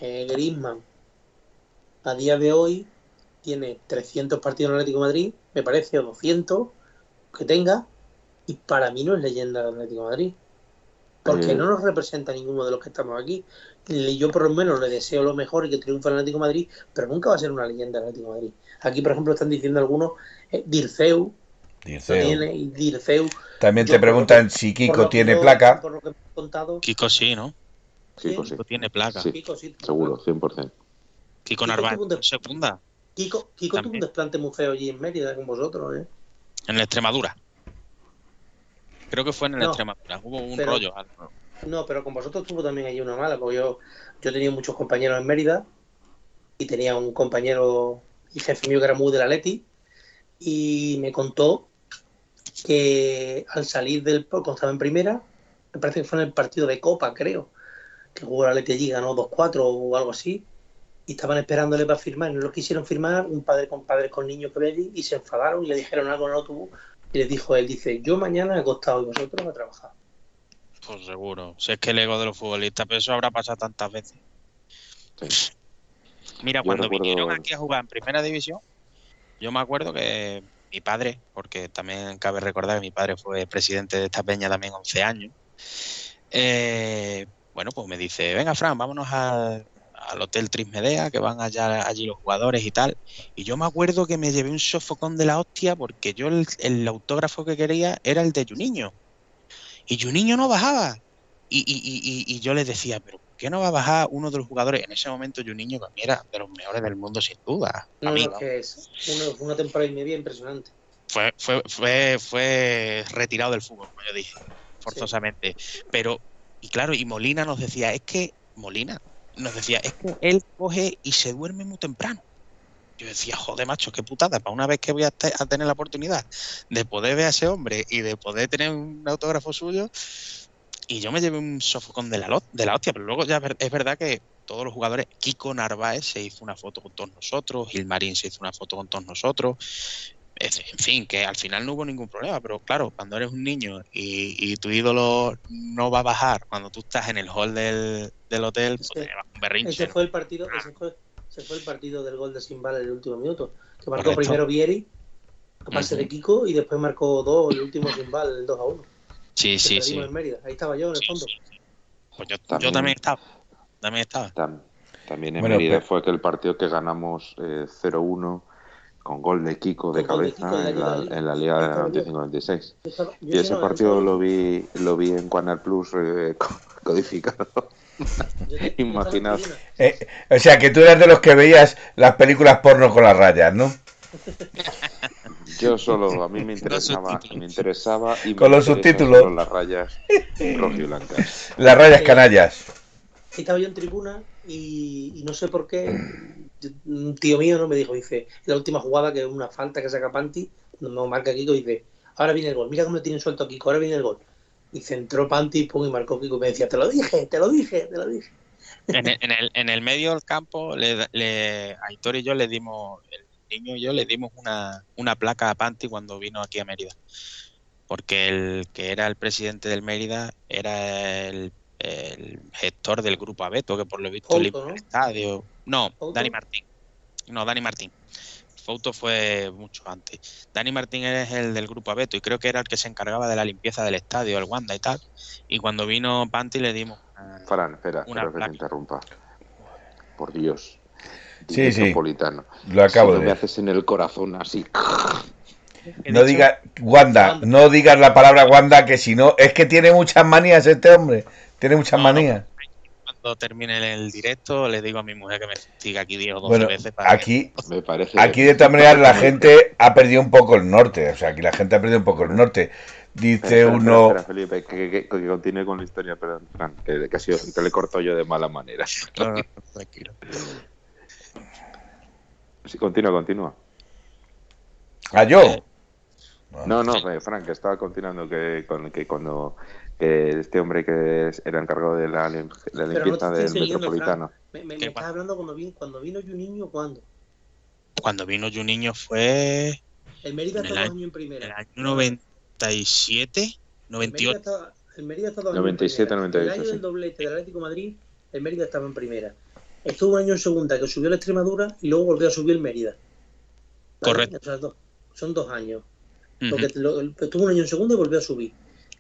eh, Griezmann a día de hoy tiene 300 partidos en Atlético de Madrid, me parece, o 200 que tenga, y para mí no es leyenda del Atlético de Madrid porque no nos representa ninguno de los que estamos aquí. Yo por lo menos le deseo lo mejor y que triunfe el Atlético de Madrid, pero nunca va a ser una leyenda del Atlético de Madrid. Aquí, por ejemplo, están diciendo algunos, eh, Dirceu, Dirceu. También te preguntan si Kiko tiene placa. Kiko sí, ¿no? Kiko sí. tiene placa. Kiko sí, seguro, 100%. Kiko Narváez, segunda. Kiko, Kiko tuvo un desplante muy feo allí en Mérida con vosotros, ¿eh? En la Extremadura. Creo que fue en el Extremadura, hubo un rollo. No, pero con vosotros tuvo también allí una mala, porque yo, yo tenía muchos compañeros en Mérida y tenía un compañero y jefe mío que era muy de la Leti y me contó que al salir del cuando estaba en primera, me parece que fue en el partido de Copa, creo, que jugó la Leti ganó 2-4 o algo así, y estaban esperándole para firmar, y no lo quisieron firmar, un padre con padres con niños que allí, y se enfadaron y le dijeron algo en el autobús, y le dijo él, dice, yo mañana he acostado y vosotros a trabajar. Pues seguro. Si es que el ego de los futbolistas, pero eso habrá pasado tantas veces. Mira, cuando vinieron aquí a jugar en primera división, yo me acuerdo que mi padre, porque también cabe recordar que mi padre fue presidente de esta peña también 11 años, eh, bueno, pues me dice, venga Fran, vámonos al, al Hotel Trismedea, que van allá allí los jugadores y tal. Y yo me acuerdo que me llevé un sofocón de la hostia porque yo el, autógrafo que quería era el de Juninho. Y Juninho no bajaba. Y, y, y, y yo le decía, pero qué no va a bajar uno de los jugadores? En ese momento Juninho para mí era de los mejores del mundo sin duda. No, no, que es una, una temporada y media impresionante. fue, fue, fue, fue retirado del fútbol, como yo dije, forzosamente. Pero, y claro, y Molina nos decía, es que, Molina nos decía, es que él coge y se duerme muy temprano. Yo decía, joder, macho, qué putada, para una vez que voy a, te- a tener la oportunidad de poder ver a ese hombre y de poder tener un autógrafo suyo, y yo me llevé un sofocón de la, de la hostia, pero luego ya es verdad que todos los jugadores, Kiko Narváez se hizo una foto con todos nosotros, Gilmarín se hizo una foto con todos nosotros, en fin, que al final no hubo ningún problema, pero claro, cuando eres un niño y, y tu ídolo no va a bajar cuando tú estás en el hall del, del hotel, pues Sí. te llevas un berrinche. Ese fue el partido, ese fue, ese fue el partido del gol de Simbal en el último minuto. Que marcó Correcto. primero Vieri, a pase Ujú. de Kiko, y después marcó dos, el último Simbal, el 2 a 1. Sí, sí, sí. En Mérida. Ahí estaba yo en el Sí, fondo. sí, sí. Pues yo, También- yo también estaba. También estaba. Tam- También en Bueno, Mérida pero- fue aquel partido que ganamos eh, 0-1 con gol de Kiko de cabeza Kiko en la en, la, Liga. en la Liga de yo. 95-96. Yo estaba- yo Y ese partido yo- lo vi lo vi en Canal Plus eh, co- codificado. Imaginaos. Eh, o sea, que tú eras de los que veías las películas porno con las rayas, ¿no? Yo solo, a mí me interesaba, me interesaba y me Con los subtítulos. solo las rayas rojo y blancas. Las rayas canallas. Ahí estaba yo en tribuna y, y no sé por qué un tío mío no me dijo, dice, la última jugada que es una falta que saca Panti, no marca Kiko, dice, ahora viene el gol, mira cómo le tienen suelto a Kiko, ahora viene el gol. Y centró Panti pum, y marcó Kiko y me decía, te lo dije, te lo dije, te lo dije. En el, en el, en el medio del campo, le, le, Aitor y yo le dimos, el niño y yo le dimos una, una placa a Panti cuando vino aquí a Mérida. Porque el que era el presidente del Mérida era el, el gestor del grupo Abeto, que por lo visto Fouto, limpió ¿no? el estadio. No, ¿Fouto? Dani Martín. No, Dani Martín. Fouto fue mucho antes. Dani Martín es el del grupo Abeto y creo que era el que se encargaba de la limpieza del estadio, el Wanda y tal. Y cuando vino Panti le dimos una- Fran, espera, Una espera que te interrumpa. Por Dios. Sí, sí. Lo acabo si no de me ver. haces en el corazón así. No digas, Wanda, no digas la palabra Wanda, que si no, es que tiene muchas manías este hombre. Tiene muchas No, no, manías. cuando termine el directo le digo a mi mujer que me siga aquí 10 o 12 Bueno, veces para que- aquí, Me parece. aquí de todas maneras la gente ha perdido un poco el norte. O sea, aquí la gente ha perdido un poco el norte. Dice Espera, espera, uno. espera, Felipe, que, que- que continúe con la historia, perdón, Fran, que, que ha sido- que le corto yo de mala manera. No, no, no, tranquilo. Sí, continúa, continúa. ¿A yo? Eh, No, no, eh, Frank, estaba continuando que, con, que cuando que este hombre que es- era encargado de la, lim- de la limpieza del metropolitano. Me, me, me ¿Qué estás hablando cuando vino, cuando vino Juninho, ¿cuándo? Cuando vino Juninho fue El Mérida está dos año- años en primera. el año 97, El Mérida 98. está- El Mérida está dos años 97, en primera. 98, El año sí. del doblete del Atlético de Madrid, el Mérida estaba en primera. Estuvo un año en segunda, que subió la Extremadura y luego volvió a subir el Mérida. Correcto. O sea, dos- son dos años. Lo Ujú, que- lo- estuvo un año en segunda y volvió a subir.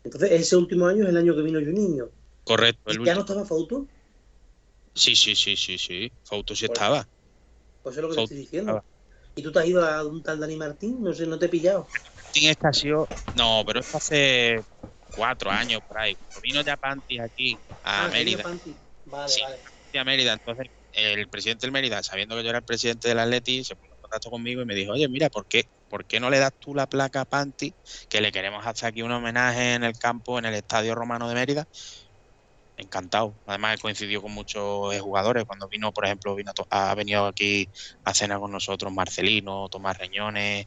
Entonces, ese último año es el año que vino Juninho. Correcto. el ¿Y ya no estaba Fauto? Sí, sí, sí, sí, sí. Fauto sí Pues- estaba. Pues eso es lo que te estoy diciendo. estaba. ¿Y tú te has ido a un tal Dani Martín? No sé, no te he pillado. Martín es que ha sido- No, pero esto hace cuatro años por ahí. Vino ya Pantis aquí a Ah, Mérida. Vale, Sí. vale. A Mérida. Entonces, el presidente del Mérida, sabiendo que yo era el presidente del Atleti, se puso en contacto conmigo y me dijo, oye, mira, ¿por qué, ¿por qué no le das tú la placa a Panti? Que le queremos hacer aquí un homenaje en el campo, en el Estadio Romano de Mérida. Encantado. Además, coincidió con muchos jugadores. Cuando vino, por ejemplo, vino ha venido aquí a cenar con nosotros Marcelino, Tomás Reñones,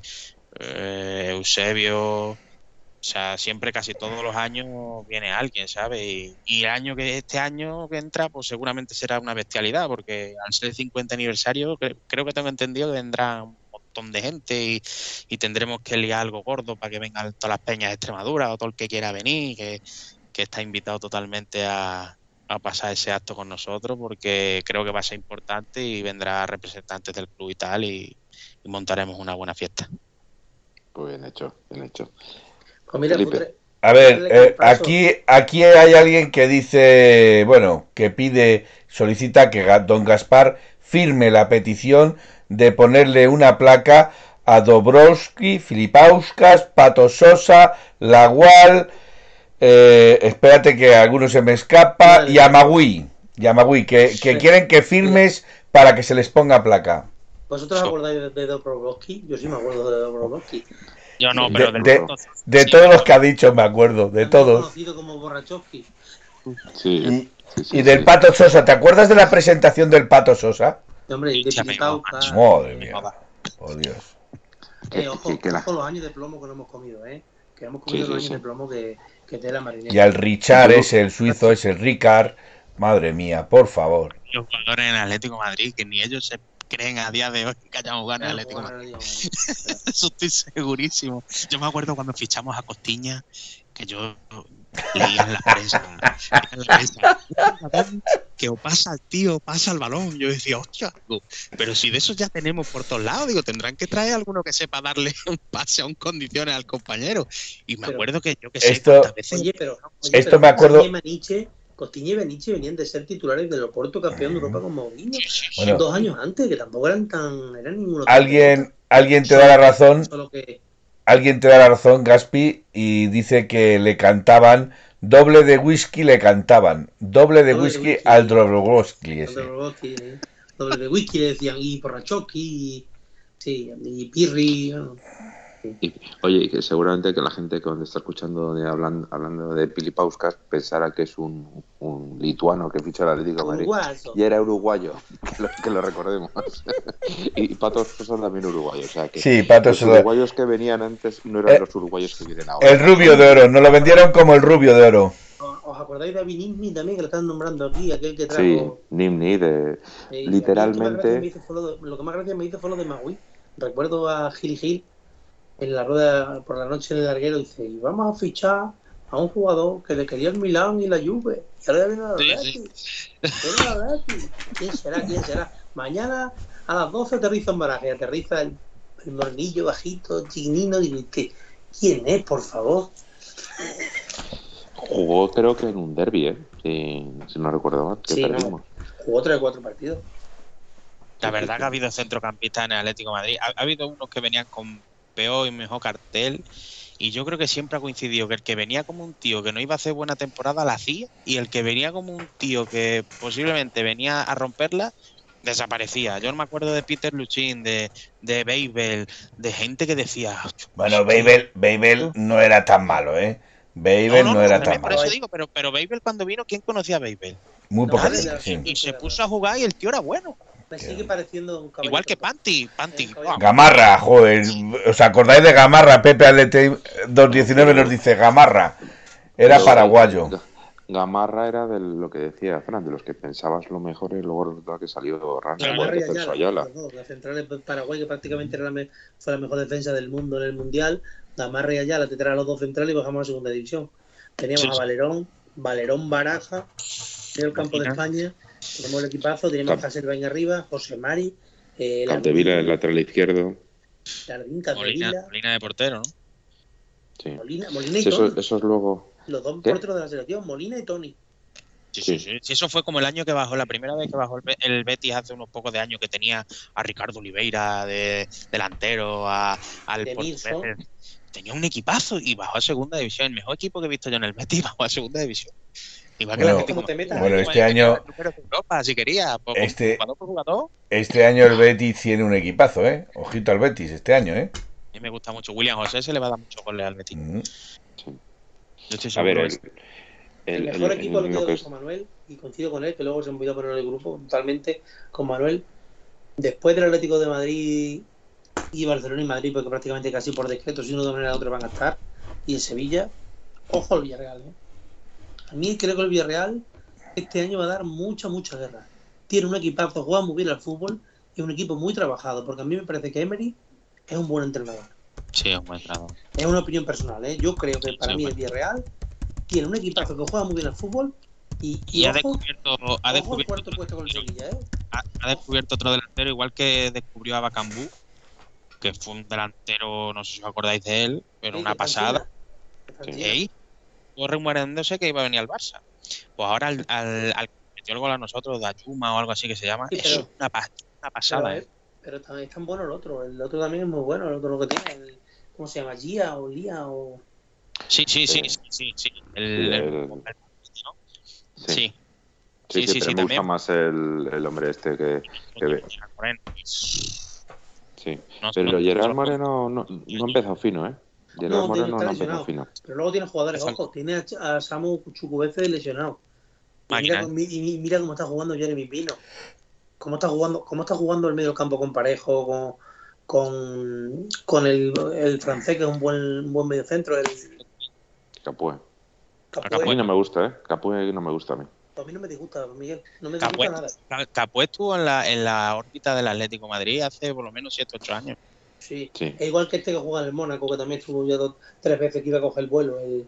eh, Eusebio. O sea, siempre, casi todos los años viene alguien, ¿sabes? Y, el año que este año que entra, pues seguramente será una bestialidad, porque al ser el 50 aniversario, cre- creo que tengo entendido que vendrá un montón de gente y, y tendremos que liar algo gordo para que vengan todas las peñas de Extremadura o todo el que quiera venir, que, que está invitado totalmente a, a pasar ese acto con nosotros, porque creo que va a ser importante y vendrá representantes del club y tal, y, y montaremos una buena fiesta. Pues bien hecho, bien hecho. Pues A ver, eh, aquí, aquí hay alguien que dice, bueno, que pide, solicita que don Gaspar firme la petición de ponerle una placa a Dobrowski, Filipauskas, Pato Sosa, Lagual, eh, espérate que alguno se me escapa, Vale. y a Magui. Yamagui, que, que quieren que firmes para que se les ponga placa. ¿Vosotros acordáis de, Dobrovolsky? Yo sí me acuerdo de Dobrovolsky. Yo no, pero de, del de- de todos los que ha dicho, me acuerdo, de todos. conocido como Borrachowski. Sí, Y, sí, sí, y del sí. Pato Sosa, ¿te acuerdas de la presentación del Pato Sosa? Hombre, de macho. Madre mía, por Dios. Eh, ojo, que- que la- ojo los años de plomo que no hemos comido, ¿eh? Que hemos comido Sí, los sí, años sí. de plomo que, que te la marinera. Y al Richard ese, el suizo ese, el Ricard, madre mía, por favor. los jugadores en Atlético de Madrid, que ni ellos se creen a día de hoy que hayamos en el Atlético Madrid. Eso estoy segurísimo. Yo me acuerdo cuando fichamos a Costiña, que yo leía en la prensa, leía en la prensa, que o pasa el tío, pasa el balón. Yo decía, hostia, pero si de esos ya tenemos por todos lados, digo, tendrán que traer alguno que sepa darle un pase a un condiciones al compañero. Y me Pero- acuerdo que yo que sé Esto- veces Oye, pero, oye, Esto pero me acuerdo- Costiña y Beniche venían de ser titulares del Oporto campeón de Europa con Mourinho. Bueno. Dos años antes, que tampoco eran tan. eran ninguno. Alguien, alguien te da la razón, Solo que. alguien te da la razón, Gaspi, y dice que le cantaban, doble de whisky le cantaban, doble de Doble de whisky whisky. al. Robotti, eh, doble de whisky le decían, y sí, y Pirri. ¿No? Y, oye, y que seguramente que la gente cuando está escuchando de, hablando, hablando de Pilipauskas pensara que es un, un lituano que ficha el Atlético de Madrid. Y era uruguayo, que lo, que lo recordemos. y Patos son también uruguayos. O sea que Sí, Pato los uruguayos que venían antes no eran Eh, los uruguayos que vienen ahora. El rubio de oro, nos lo vendieron como el rubio de oro. ¿Os acordáis de Avinismi también, que lo están nombrando aquí? Aquel que Sí, trajo. Nimni de... eh, literalmente- Lo que, más gracia me hizo fue lo, de- lo que más gracia me hizo fue lo de Magui. Recuerdo a Gil Gil en la rueda por la noche en el larguero. Dice: y vamos a fichar a un jugador que le quería el Milán y la Juve. Y ahora ya viene la Sí. Viene Betis. ¿Quién será? ¿Quién será? Mañana a las 12 aterriza en baraje. Aterriza el, el mornillo bajito, chiquinino. Y ¿qué? ¿quién es, por favor? Jugó creo que en un derby, ¿eh? Si, si no recuerdo mal, que Sí, no. Jugó 3 o 4 partidos. La verdad que ha habido centrocampistas en el Atlético de Madrid. Ha, ha habido unos que venían con peor y mejor cartel. Y yo creo que siempre ha coincidido que el que venía como un tío que no iba a hacer buena temporada la hacía. Y el que venía como un tío que posiblemente venía a romperla, desaparecía. Yo no me acuerdo de Peter Luchin, de, de Babel, de gente que decía. Bueno, Babel, Babel no era tan malo, ¿eh? Babel no, era tan por malo. eso digo, pero, pero Babel cuando vino, ¿quién conocía a Babel? Muy poca gente. Y se puso a jugar y el tío era bueno. Me sigue pareciendo un caballito. Igual que Panty. Panty. Gamarra, joder. ¿Os acordáis de Gamarra? Pepe Alete 219 nos dice Gamarra. Era paraguayo. Ga- Gamarra era de lo que decía Fran, de los que pensabas lo mejor y luego resulta que salió Celso Ayala, Ayala. La central de Paraguay, que prácticamente era la me- fue la mejor defensa del mundo en el Mundial. Gamarra y Ayala te traen los dos centrales y bajamos a segunda división. Teníamos Sí, a. Valerón, Valerón Baraja, en el campo de. España. Tenemos el equipazo, tenemos Caselbain arriba, José Mari, eh, Capdevila, el lateral izquierdo. Jardín, Molina, Molina de portero, ¿no? Sí. Molina, Molina y Sí, Tony. eso, eso es luego. Los dos ¿Qué? porteros de la selección, Molina y Tony. Sí, Sí. sí, sí. Sí, eso fue como el año que bajó, la primera vez que bajó el, el Betis hace unos pocos de años que tenía a Ricardo Oliveira de delantero, a, al De portugués. Milson. Tenía un equipazo y bajó a segunda división. El mejor equipo que he visto yo en el Betis bajó a segunda división. Igual que Bueno, el Atlético como te metas Bueno, este año- Europa, si quería. Por, Este- jugador por jugador. Este año el Betis tiene un equipazo, ¿eh? Ojito al Betis este año, ¿eh? A mí me gusta mucho. William José se le va a dar mucho goles al Betis. Mm. Yo estoy A ver, el. El, el- mejor el- equipo lo lo quedó que con Manuel y coincido con él, que luego se me olvidó poner en el grupo totalmente con Manuel. Después del Atlético de Madrid y Barcelona y Madrid, porque prácticamente casi por decreto, si uno de una manera u otra van a estar, y en Sevilla, ojo al Villarreal. ¿eh? A mí creo que el Villarreal este año va a dar mucha, mucha guerra. Tiene un equipazo, juega muy bien al fútbol y un equipo muy trabajado, porque a mí me parece que Emery es un buen entrenador. Sí, es un buen entrenador. Es una opinión personal, ¿eh? Yo creo que para Sí, mí el. Villarreal tiene un equipazo que juega muy bien al fútbol y, y Y ha descubierto, ha descubierto cuarto puesto con el Sevilla, ¿eh? ha, ha descubierto otro delantero, igual que descubrió a Bacambú, que fue un delantero, no sé si os acordáis de él, pero una pasada. Estuvo rumoreándose que iba a venir al Barça. Pues ahora al, al, al que metió el gol a nosotros, Dayuma o algo así que se llama, Sí, es pero- una, pa- una Pero, pasada. eh, ¿eh? pero también es tan bueno el otro. El otro también es muy bueno. El otro lo que tiene. El, ¿Cómo se llama? Gia o Lía o. Sí, sí, sí, Sí. sí, sí, sí. El, Sí, el- el- ¿no? Sí, Sí. sí, Sí, Sí, sí, sí, pero sí, me gusta también. más el, el hombre este que, que ve. Sí. Pero Gerard no, Moreno no, no ha empezado fino, ¿eh? Gerard No, tiene- está no lesionado. Pero luego tiene jugadores, Exacto. ojo, tiene a, a Samu Chukwueze lesionado. Y mira, cómo- y mira cómo está jugando Jeremy Pino. Cómo está jugando, cómo está jugando el medio campo con Parejo, con, con, con el, el francés, que es un buen, un buen medio centro, el Capué. Capué. A mí no me gusta, ¿eh? Capué no me gusta a mí. A mí no me disgusta, Miguel. No me Capué, disgusta nada. Capué estuvo en la, en la órbita del Atlético de Madrid hace por lo menos 7 8 años. Sí. Sí. Es igual que este que juega en el Mónaco, que también estuvo ya dos, tres veces que iba a coger el vuelo, el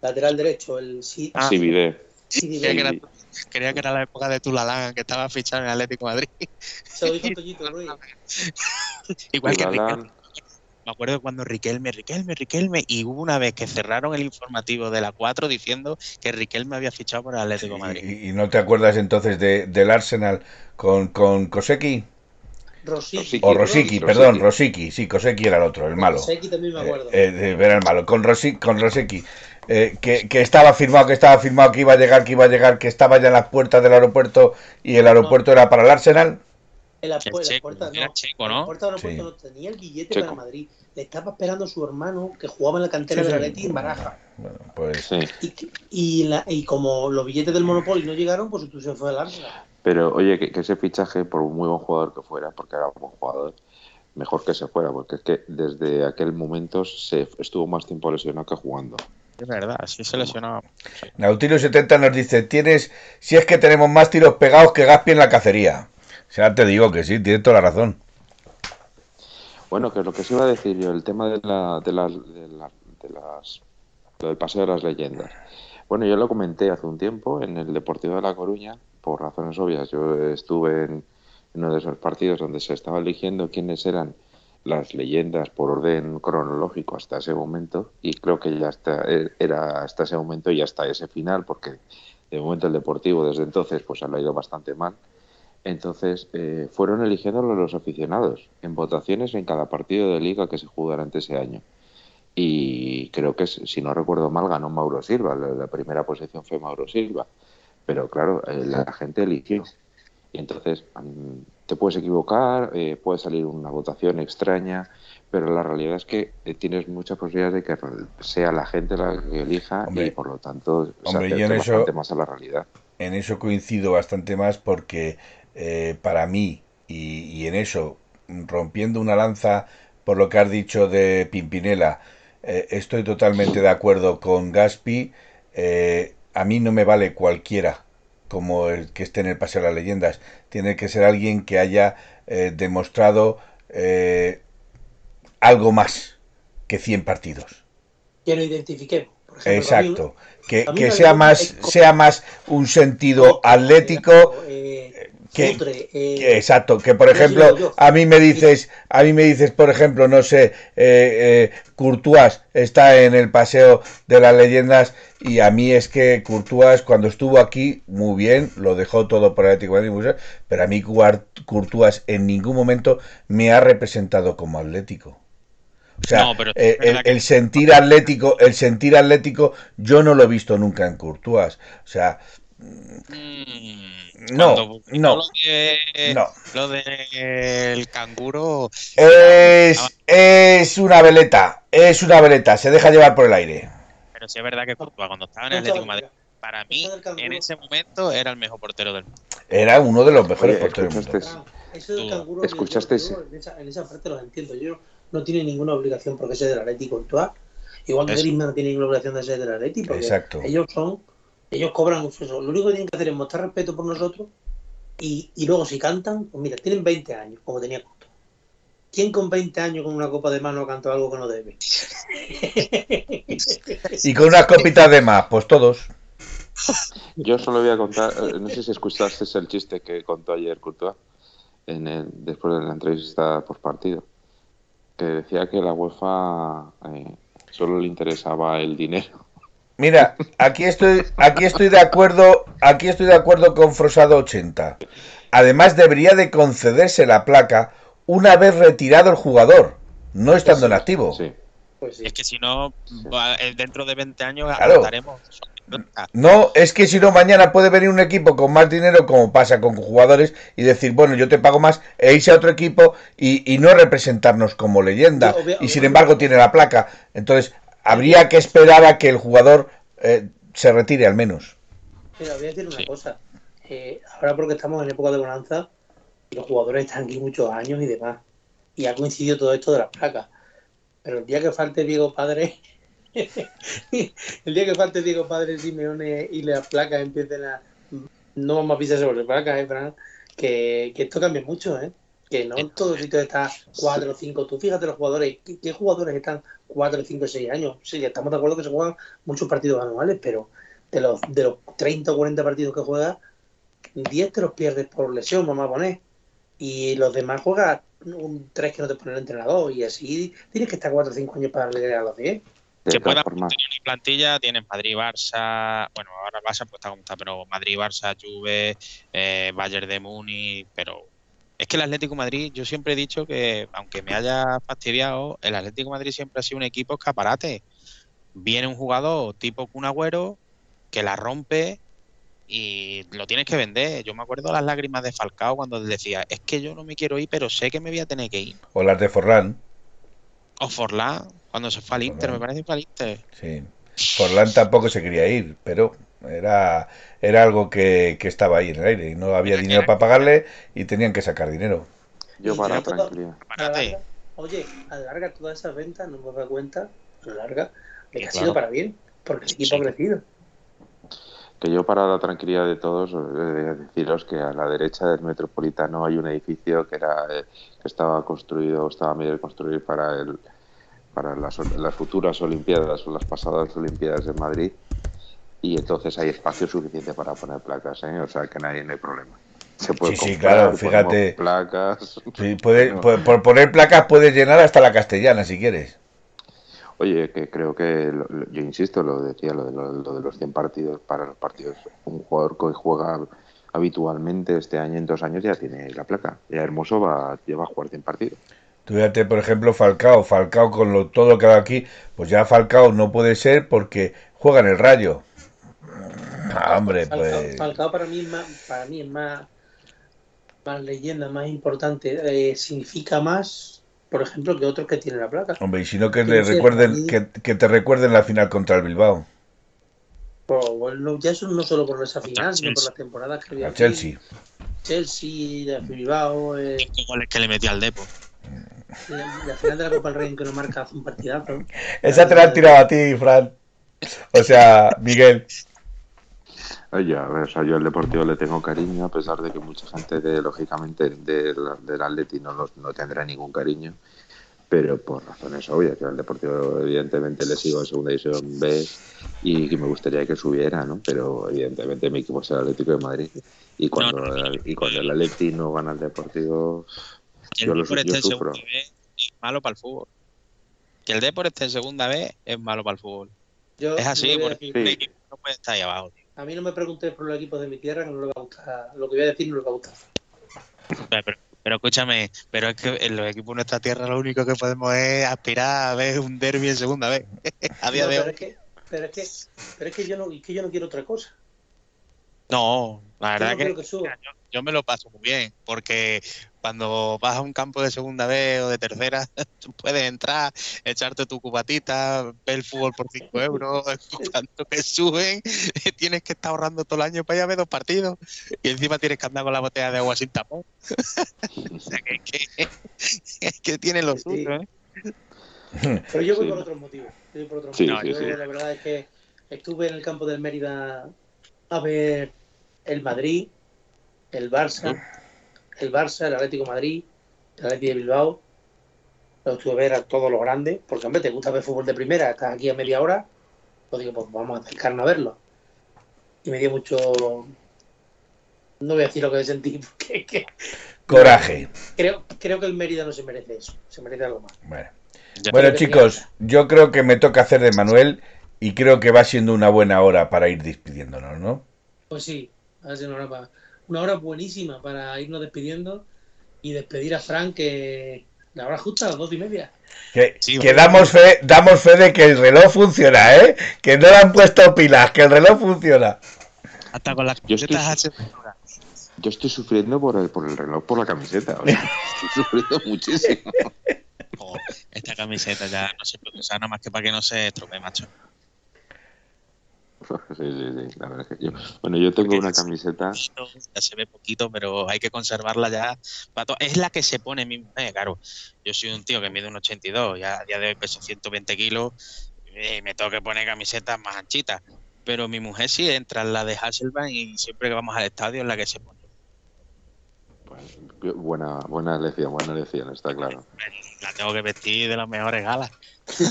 lateral derecho, el sí, Ah. Sí, Vidé. sí, Creía que, era, Vidal. creía que era la época de Tulalán, que estaba fichado en el Atlético de Madrid. Se lo dijo Toñito Ruiz. Igual que Turalán. Riquelme. Me acuerdo cuando Riquelme, Riquelme, Riquelme, y hubo una vez que cerraron el informativo de la 4 diciendo que Riquelme había fichado por el Atlético de Madrid. ¿Y, y no te acuerdas entonces de, del Arsenal con, con Koseki? Rosicki. O Rosicki, Rosicki. perdón, Rosicki. Sí, Koseki era el otro, el malo. Rosicki también me acuerdo. Eh, eh, era el malo. Con, Rosi, con Rosicki. eh, que, que estaba firmado, que estaba firmado, que iba a llegar, que iba a llegar, que estaba ya en las puertas del aeropuerto y el aeropuerto era para el Arsenal. En la, El la puerta, era no. checo, En ¿no? la puerta del aeropuerto Sí. no tenía el billete Checo. para Madrid. Le estaba esperando su hermano que jugaba en la cantera Sí, del sí. Atleti en Baraja. Bueno, pues Sí. Y, y, la- y como los billetes del Monopoly no llegaron, pues se fue al Arsenal. Pero oye, que, que ese fichaje, por muy buen jugador que fuera, porque era un buen jugador, mejor que se fuera, porque es que desde aquel momento se estuvo más tiempo lesionado que jugando. Es verdad, sí se lesionaba. Nautilus70 nos dice, tienes, si es que tenemos más tiros pegados que Gaspi en la cacería. O sea, te digo que sí, tienes toda la razón. Bueno, que lo que se iba a decir yo, el tema de, la, de, las, de, la- de las lo del paseo de las leyendas. Bueno, yo lo comenté hace un tiempo en el Deportivo de La Coruña, por razones obvias. Yo estuve en, uno de esos partidos donde se estaba eligiendo quiénes eran las leyendas por orden cronológico hasta ese momento y creo que ya hasta, era hasta ese momento y hasta ese final porque de momento el Deportivo desde entonces pues ha ido bastante mal entonces eh, fueron eligiéndolo los aficionados en votaciones en cada partido de liga que se jugó durante ese año. Y creo que, si no recuerdo mal, ganó Mauro Silva. La primera posición fue Mauro Silva. Pero claro, eh, la gente eligió. Y entonces mm, te puedes equivocar, eh, puede salir una votación extraña, pero la realidad es que eh, tienes muchas posibilidades de que sea la gente la que elija Hombre. y por lo tanto Hombre, se yo en acerque eso- bastante más a la realidad. En eso coincido bastante más porque eh, para mí, y, y en eso, rompiendo una lanza por lo que has dicho de Pimpinela, eh, estoy totalmente de acuerdo con Gaspi. Eh, a mí no me vale cualquiera como el que esté en el Paseo de las Leyendas. Tiene que ser alguien que haya eh, demostrado eh, algo más que 100 partidos. Que lo identifiquemos. Por ejemplo, mí- Exacto. Que, que sea más, sea más un sentido atlético eh, que- Futre, eh, que- exacto, que por ejemplo, a mí me dices, a mí me dices, por ejemplo, no sé, eh, eh, Courtois está en el paseo de las leyendas y a mí es que Courtois cuando estuvo aquí, muy bien, lo dejó todo por el Atlético de Madrid, pero a mí Courtois en ningún momento me ha representado como atlético. O sea, No, pero es eh, el, verdad que- el sentir atlético, el sentir atlético, yo no lo he visto nunca en Courtois. O sea, Mm, No, no, Lo de, no. lo del canguro. Es, es una veleta, es una veleta, se deja llevar por el aire. Pero sí es verdad que Courtois, cuando estaba en el Atlético Madrid, para mí, en ese momento, era el mejor portero del mundo. Era uno de los mejores Oye, porteros del mundo. ¿escuchaste? Ah, Eso del canguro. ¿escuchaste yo- en, esa, en esa parte lo entiendo. Yo no tiene ninguna obligación porque sea del Atlético Courtois. Igual que. Griezmann no tiene ninguna obligación de ser del Atlético. porque Exacto. Ellos son. Ellos cobran eso. Lo único que tienen que hacer es mostrar respeto por nosotros. Y, y luego, si cantan, pues mira, tienen 20 años, como tenía Courtois. ¿Quién con 20 años con una copa de mano canta algo que no debe? Y con unas copitas de más, pues todos. Yo solo voy a contar, eh, no sé si escuchaste el chiste que contó ayer Courtois en el, después de la entrevista por partido, que decía que la UEFA eh, solo le interesaba el dinero. Mira, aquí estoy, aquí estoy de acuerdo, aquí estoy de acuerdo con Frosado 80. Además debería de concederse la placa una vez retirado el jugador, no estando en activo. Sí. Pues sí. Es que si no, eh, dentro de 20 años Claro. agotaremos. No, es que si no, mañana puede venir un equipo con más dinero, como pasa con jugadores, y decir, bueno, yo te pago más, e irse a otro equipo y, no representarnos como leyenda. y sin embargo tiene la placa. Entonces, habría que esperar a que el jugador eh, se retire al menos. Mira, voy a decir una cosa. Eh, ahora porque estamos en época de bonanza, los jugadores están aquí muchos años y demás. Y ha coincidido todo esto de las placas. Pero el día que falte Diego Padre, el día que falte Diego Padre, Simeone y las placas empiecen a. No vamos a pisar sobre placas, ¿eh, Fran? Que, que esto cambia mucho, ¿eh? Que no en todos sitios está 4 o 5. Tú fíjate los jugadores, ¿qué, jugadores están 4, 5, 6 años? Sí, estamos de acuerdo que se juegan muchos partidos anuales, pero de los, de los 30 o 40 partidos que juegas, 10 te los pierdes por lesión, vamos a poner. Y los demás juegas un 3 que no te pone el entrenador y así tienes que estar 4 o 5 años para llegar a los 10. Que pueda tener una plantilla, tienes Madrid, Barça, bueno, ahora Barça pues está como está, pero Madrid, Barça, Juve, eh, Bayern de Muni, pero es que el Atlético Madrid, yo siempre he dicho que, aunque me haya fastidiado, el Atlético Madrid siempre ha sido un equipo escaparate. Viene un jugador tipo Kun Agüero que la rompe y lo tienes que vender. Yo me acuerdo las lágrimas de Falcao cuando decía, es que yo no me quiero ir, pero sé que me voy a tener que ir. O las de Forlán. O Forlán, cuando se fue al Inter, me parece que fue al Inter. Sí. Forlán tampoco se quería ir, pero era, era algo que, estaba ahí en el aire y no había dinero para pagarle y tenían que sacar dinero. Yo para tranquilidad. Oye, a la larga todas esas ventas, no me doy cuenta, a la larga, que ha sido para bien, porque el equipo ha crecido. Que yo para la tranquilidad de todos eh, deciros que a la derecha del metropolitano hay un edificio que era eh, que estaba construido estaba medio de construir para el para las, las, futuras olimpiadas o las pasadas olimpiadas de Madrid y entonces hay espacio suficiente para poner placas ¿eh? o sea que nadie no hay problema se puede sí, sí, claro, fíjate. Placas. Sí, puede, por poner placas puedes llenar hasta la castellana si quieres. Oye, que creo que, yo insisto, lo decía, lo de, lo, de los 100 partidos para los partidos. Un jugador que juega habitualmente este año, en dos años, ya tiene la placa. Ya Hermoso va, lleva a jugar 100 partidos. Tú fíjate, por ejemplo, Falcao. Falcao con lo, todo lo que ha aquí, pues ya Falcao no puede ser porque juega en el Rayo. Ah, hombre, pues... Falcao para mí es más, para mí es más, más leyenda, más importante. Eh, significa más por ejemplo, que otros que tienen la placa. Hombre, y si no que, le recuerden, que, te recuerden la final contra el Bilbao. Pues, bueno, ya eso no solo por esa final, sino por las temporadas que había. Chelsea. Chelsea, Bilbao. Eh... goles que le metió al Depo. La, final de la Copa del Rey en que no marca un partidazo. Esa te la han tirado a ti, Fran. O sea, Miguel. Oye, a ver, o sea, yo al Deportivo le tengo cariño, a pesar de que mucha gente, de, lógicamente, del, del Atleti no, no tendrá ningún cariño, pero por razones obvias, que al Deportivo evidentemente le sigo en Segunda División B y que me gustaría que subiera, ¿no? Pero evidentemente mi equipo es el Atlético de Madrid y cuando, y cuando el Atleti no gana al Deportivo, yo lo yo sufro. es malo para el fútbol. Que el Deportivo esté en Segunda B es malo para el fútbol. es así, porque el equipo no puede estar ahí abajo, tío. A mí no me preguntes por los equipos de mi tierra, que no le va a gustar. Lo que voy a decir no le va a gustar. Pero, escúchame, pero es que en los equipos de nuestra tierra lo único que podemos es aspirar a ver un derby en segunda vez. a día de hoy. Pero es, que, pero, es que, pero es que yo no, que yo no quiero otra cosa. No, la verdad que, yo, me lo paso muy bien, porque cuando vas a un campo de segunda vez o de tercera, puedes entrar, echarte tu cubatita, ver el fútbol por 5 euros, cuando que suben, tienes que estar ahorrando todo el año para ir a ver dos partidos y encima tienes que andar con la botella de agua sin tapón. o sea que, es que tiene lo suyo, ¿eh? Pero yo voy por otros motivos. Yo voy por otros motivos. la verdad es que estuve en el campo del Mérida a ver el Madrid, el Barça, el Barça, el Atlético Madrid, el Atlético de Bilbao. Lo estuve a ver a todos los grandes, porque hombre, te gusta ver fútbol de primera, estás aquí a media hora, pues digo, pues vamos a acercarnos a verlo. Y me dio mucho. No voy a decir lo que sentí, porque. Coraje. Creo, creo que el Mérida no se merece eso, se merece algo más. Bueno, bueno chicos, yo creo que me toca hacer de Manuel y creo que va siendo una buena hora para ir despidiéndonos, ¿no? Pues sí, ha sido una hora, buenísima para irnos despidiendo y despedir a Frank, que La hora justa, a las dos y media. Que, que damos, fe, damos fe de que el reloj funciona, ¿eh? Que no le han puesto pilas, que el reloj funciona. Hasta con las Yo estoy- camisetas Yo estoy sufriendo por el, por el reloj, por la camiseta. o sea, estoy sufriendo muchísimo. Jo, esta camiseta ya no se puede usar nada más que para que no se estropee, macho. Sí, sí, sí. La verdad es que yo, bueno, yo tengo una camiseta. Ya se ve poquito, pero hay que conservarla ya. para Es la que se pone mi mujer, claro. Yo soy un tío que mide un 82, ya a día de hoy peso 120 kilos y me tengo que poner camisetas más anchitas. Pero mi mujer sí entra en la de Hasselbank y siempre que vamos al estadio es la que se pone. Pues, buena, buena elección, buena elección, está claro. La tengo que vestir de las mejores galas.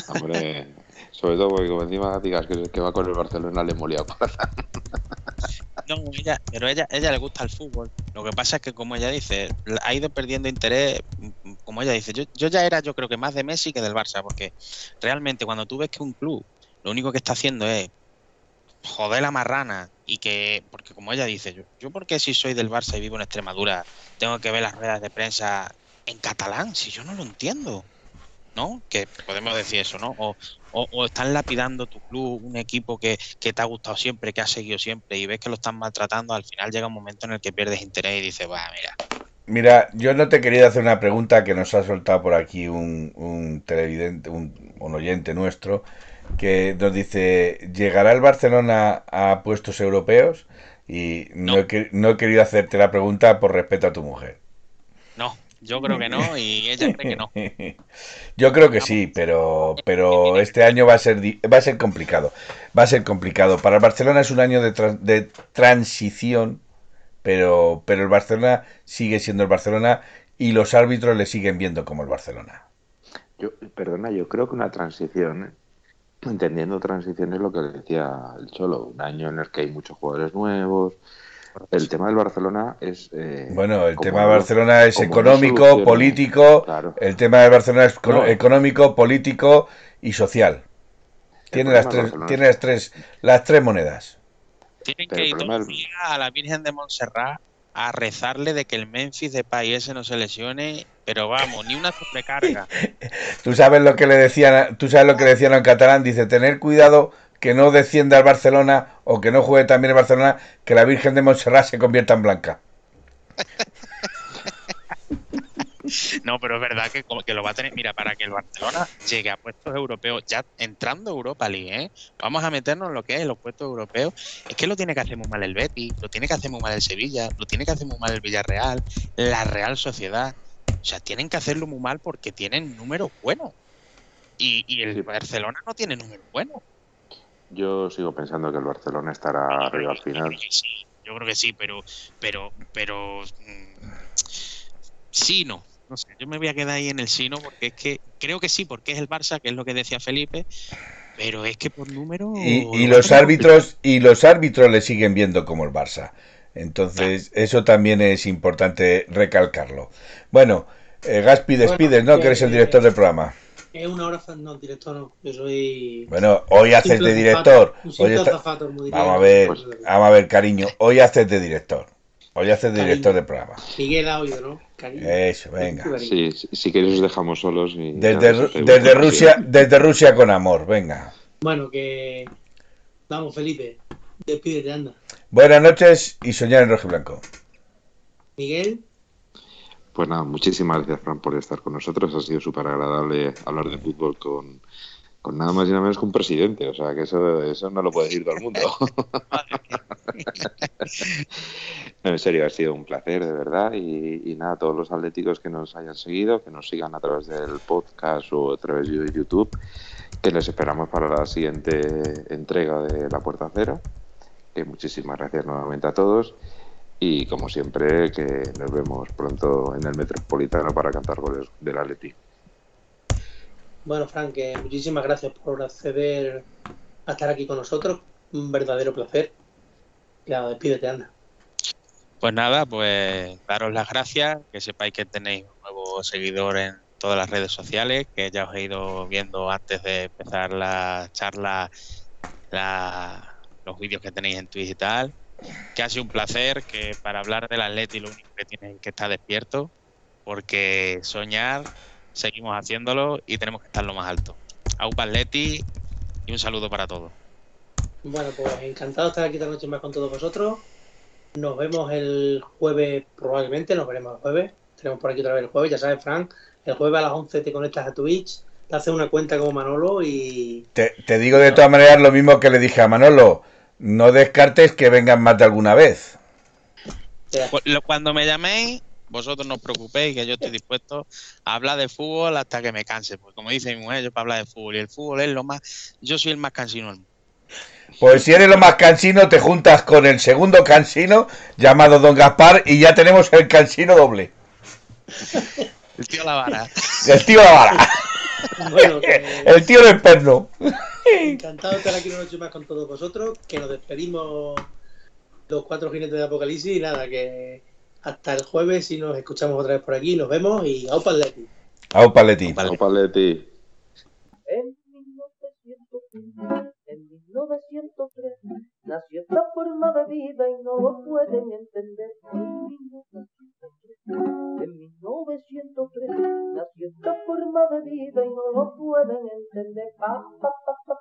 Hombre, sobre todo porque como encima digas que, va con el Barcelona, le molía No, ella, pero ella, ella le gusta el fútbol. Lo que pasa es que, como ella dice, ha ido perdiendo interés. Como ella dice, yo, yo ya era, yo creo que más de Messi que del Barça, porque realmente cuando tú ves que un club lo único que está haciendo es joder la marrana y que, porque como ella dice, yo, yo porque si soy del Barça y vivo en Extremadura, tengo que ver las ruedas de prensa en catalán, si yo no lo entiendo. ¿No? Que podemos decir eso, ¿no? O, o, o están lapidando tu club, un equipo que, que te ha gustado siempre, que has seguido siempre, y ves que lo están maltratando, al final llega un momento en el que pierdes interés y dices, va, mira, Mira, yo no te quería hacer una pregunta que nos ha soltado por aquí un, un televidente, un, un oyente nuestro, que nos dice, ¿llegará el Barcelona a puestos europeos? Y no, No. he, no he querido hacerte la pregunta por respeto a tu mujer. Yo creo que no, y ella cree que no. Yo creo que sí, pero, pero este año va a ser di- va a ser complicado. Va a ser complicado. Para el Barcelona es un año de, de transición, pero, pero el Barcelona sigue siendo el Barcelona y los árbitros le siguen viendo como el Barcelona. Yo, perdona, yo creo que una transición, ¿eh? entendiendo transición es lo que decía el Cholo, un año en el que hay muchos jugadores nuevos. El tema del Barcelona es... eh, Bueno, el tema de no- Barcelona es económico, político. Claro. El tema de Barcelona es No. económico, político y social. Tiene las tres, tiene las tres, las tres monedas. Tienen Pero que ir todos del- a la Virgen de Montserrat a rezarle de que el Memphis de país ese no se lesione, pero vamos, ni una sobrecarga. Tú sabes lo que le decían, tú sabes lo que le decían en catalán, dice tener cuidado que no descienda al Barcelona o que no juegue también el Barcelona, que la Virgen de Montserrat se convierta en blanca. No, pero es verdad que, como que lo va a tener. Mira, para que el Barcelona llegue a puestos europeos, ya entrando a Europa League, ¿eh? vamos a meternos en lo que es los puestos europeos. Es que lo tiene que hacer muy mal el Betis, lo tiene que hacer muy mal el Sevilla, lo tiene que hacer muy mal el Villarreal, la Real Sociedad. O sea, tienen que hacerlo muy mal porque tienen números buenos. Y, y el. Barcelona no tiene números buenos. Yo sigo pensando que el Barcelona estará arriba al Yo final. creo que sí, yo creo que sí, pero, pero, pero mm, sí, no. No sé, yo me voy a quedar ahí en el sí, no, porque es que creo que sí, porque es el Barça, que es lo que decía Felipe, pero es que por número. Y, y lo los árbitros y los árbitros le siguen viendo como el Barça. Entonces, eso también es importante recalcarlo. Bueno, eh, Gaspi, despides, ¿no? Que eres el director del programa. Es una hora, no, director no. Yo soy. Bueno, hoy haces de director. Un Hoy está- Vamos a ver, Pues- vamos a ver, cariño. Hoy haces de director. Hoy haces de director del programa. Miguel ha oído, ¿no? Cariño. Eso, venga. Sí, si queréis os dejamos solos. Y Desde, Rusia, desde Rusia con amor, venga. Bueno, que. Vamos, Felipe. Despídete, anda. Buenas noches y soñar en rojo y blanco. Miguel. Pues nada, muchísimas gracias, Fran, por estar con nosotros. Ha sido súper agradable hablar de fútbol con, con nada más y nada menos que un presidente. O sea, que eso, eso no lo puede decir todo el mundo. No, en serio, ha sido un placer, de verdad. Y, y nada, todos los atléticos que nos hayan seguido, que nos sigan a través del podcast o a través de YouTube, que les esperamos para la siguiente entrega de La Puerta Cero. Que muchísimas gracias nuevamente a todos. Y como siempre, que nos vemos pronto en el Metropolitano para cantar goles del Atleti. Bueno, Frank, que muchísimas gracias por acceder a estar aquí con nosotros. Un verdadero placer. Ya, despídete, anda. Pues nada, pues daros las gracias, que sepáis que tenéis un nuevo seguidor en todas las redes sociales, que ya os he ido viendo antes de empezar la charla, la- los vídeos que tenéis en Twitch y tal, que ha sido un placer, que para hablar del Atleti lo único que tienes es que estar despierto, porque soñar seguimos haciéndolo y tenemos que estar lo más alto. Aupa Atleti y un saludo para todos. Bueno, pues encantado de estar aquí esta noche más con todos vosotros. Nos vemos el jueves, probablemente, nos veremos el jueves. Tenemos por aquí otra vez el jueves, ya sabes, Frank. El jueves a las 11 te conectas a Twitch, te haces una cuenta como Manolo y. Te, te digo de todas maneras lo mismo que le dije a Manolo. No descartes que vengan más de alguna vez. Cuando me llaméis, vosotros no os preocupéis, que yo estoy dispuesto a hablar de fútbol hasta que me canse. Porque como dice mi mujer, yo para hablar de fútbol y el fútbol es lo más. Yo soy el más cansino del mundo. Pues si eres lo más cansino, te juntas con el segundo cansino llamado Don Gaspar y ya tenemos el cansino doble. El tío la vara. El tío la vara. Bueno, que- El tío del perno. Encantado de estar aquí una noche más con todos vosotros, que nos despedimos los cuatro jinetes de Apocalipsis y nada, que hasta el jueves si nos escuchamos otra vez por aquí, nos vemos y aupa Atleti. Au Paletti. Vale. Opa, Leti. En 1903, en 1903, nació esta forma de vida y no lo pueden entender. En 1903, en 1903, nació esta forma de vida y no lo pueden entender. Pa, pa, pa.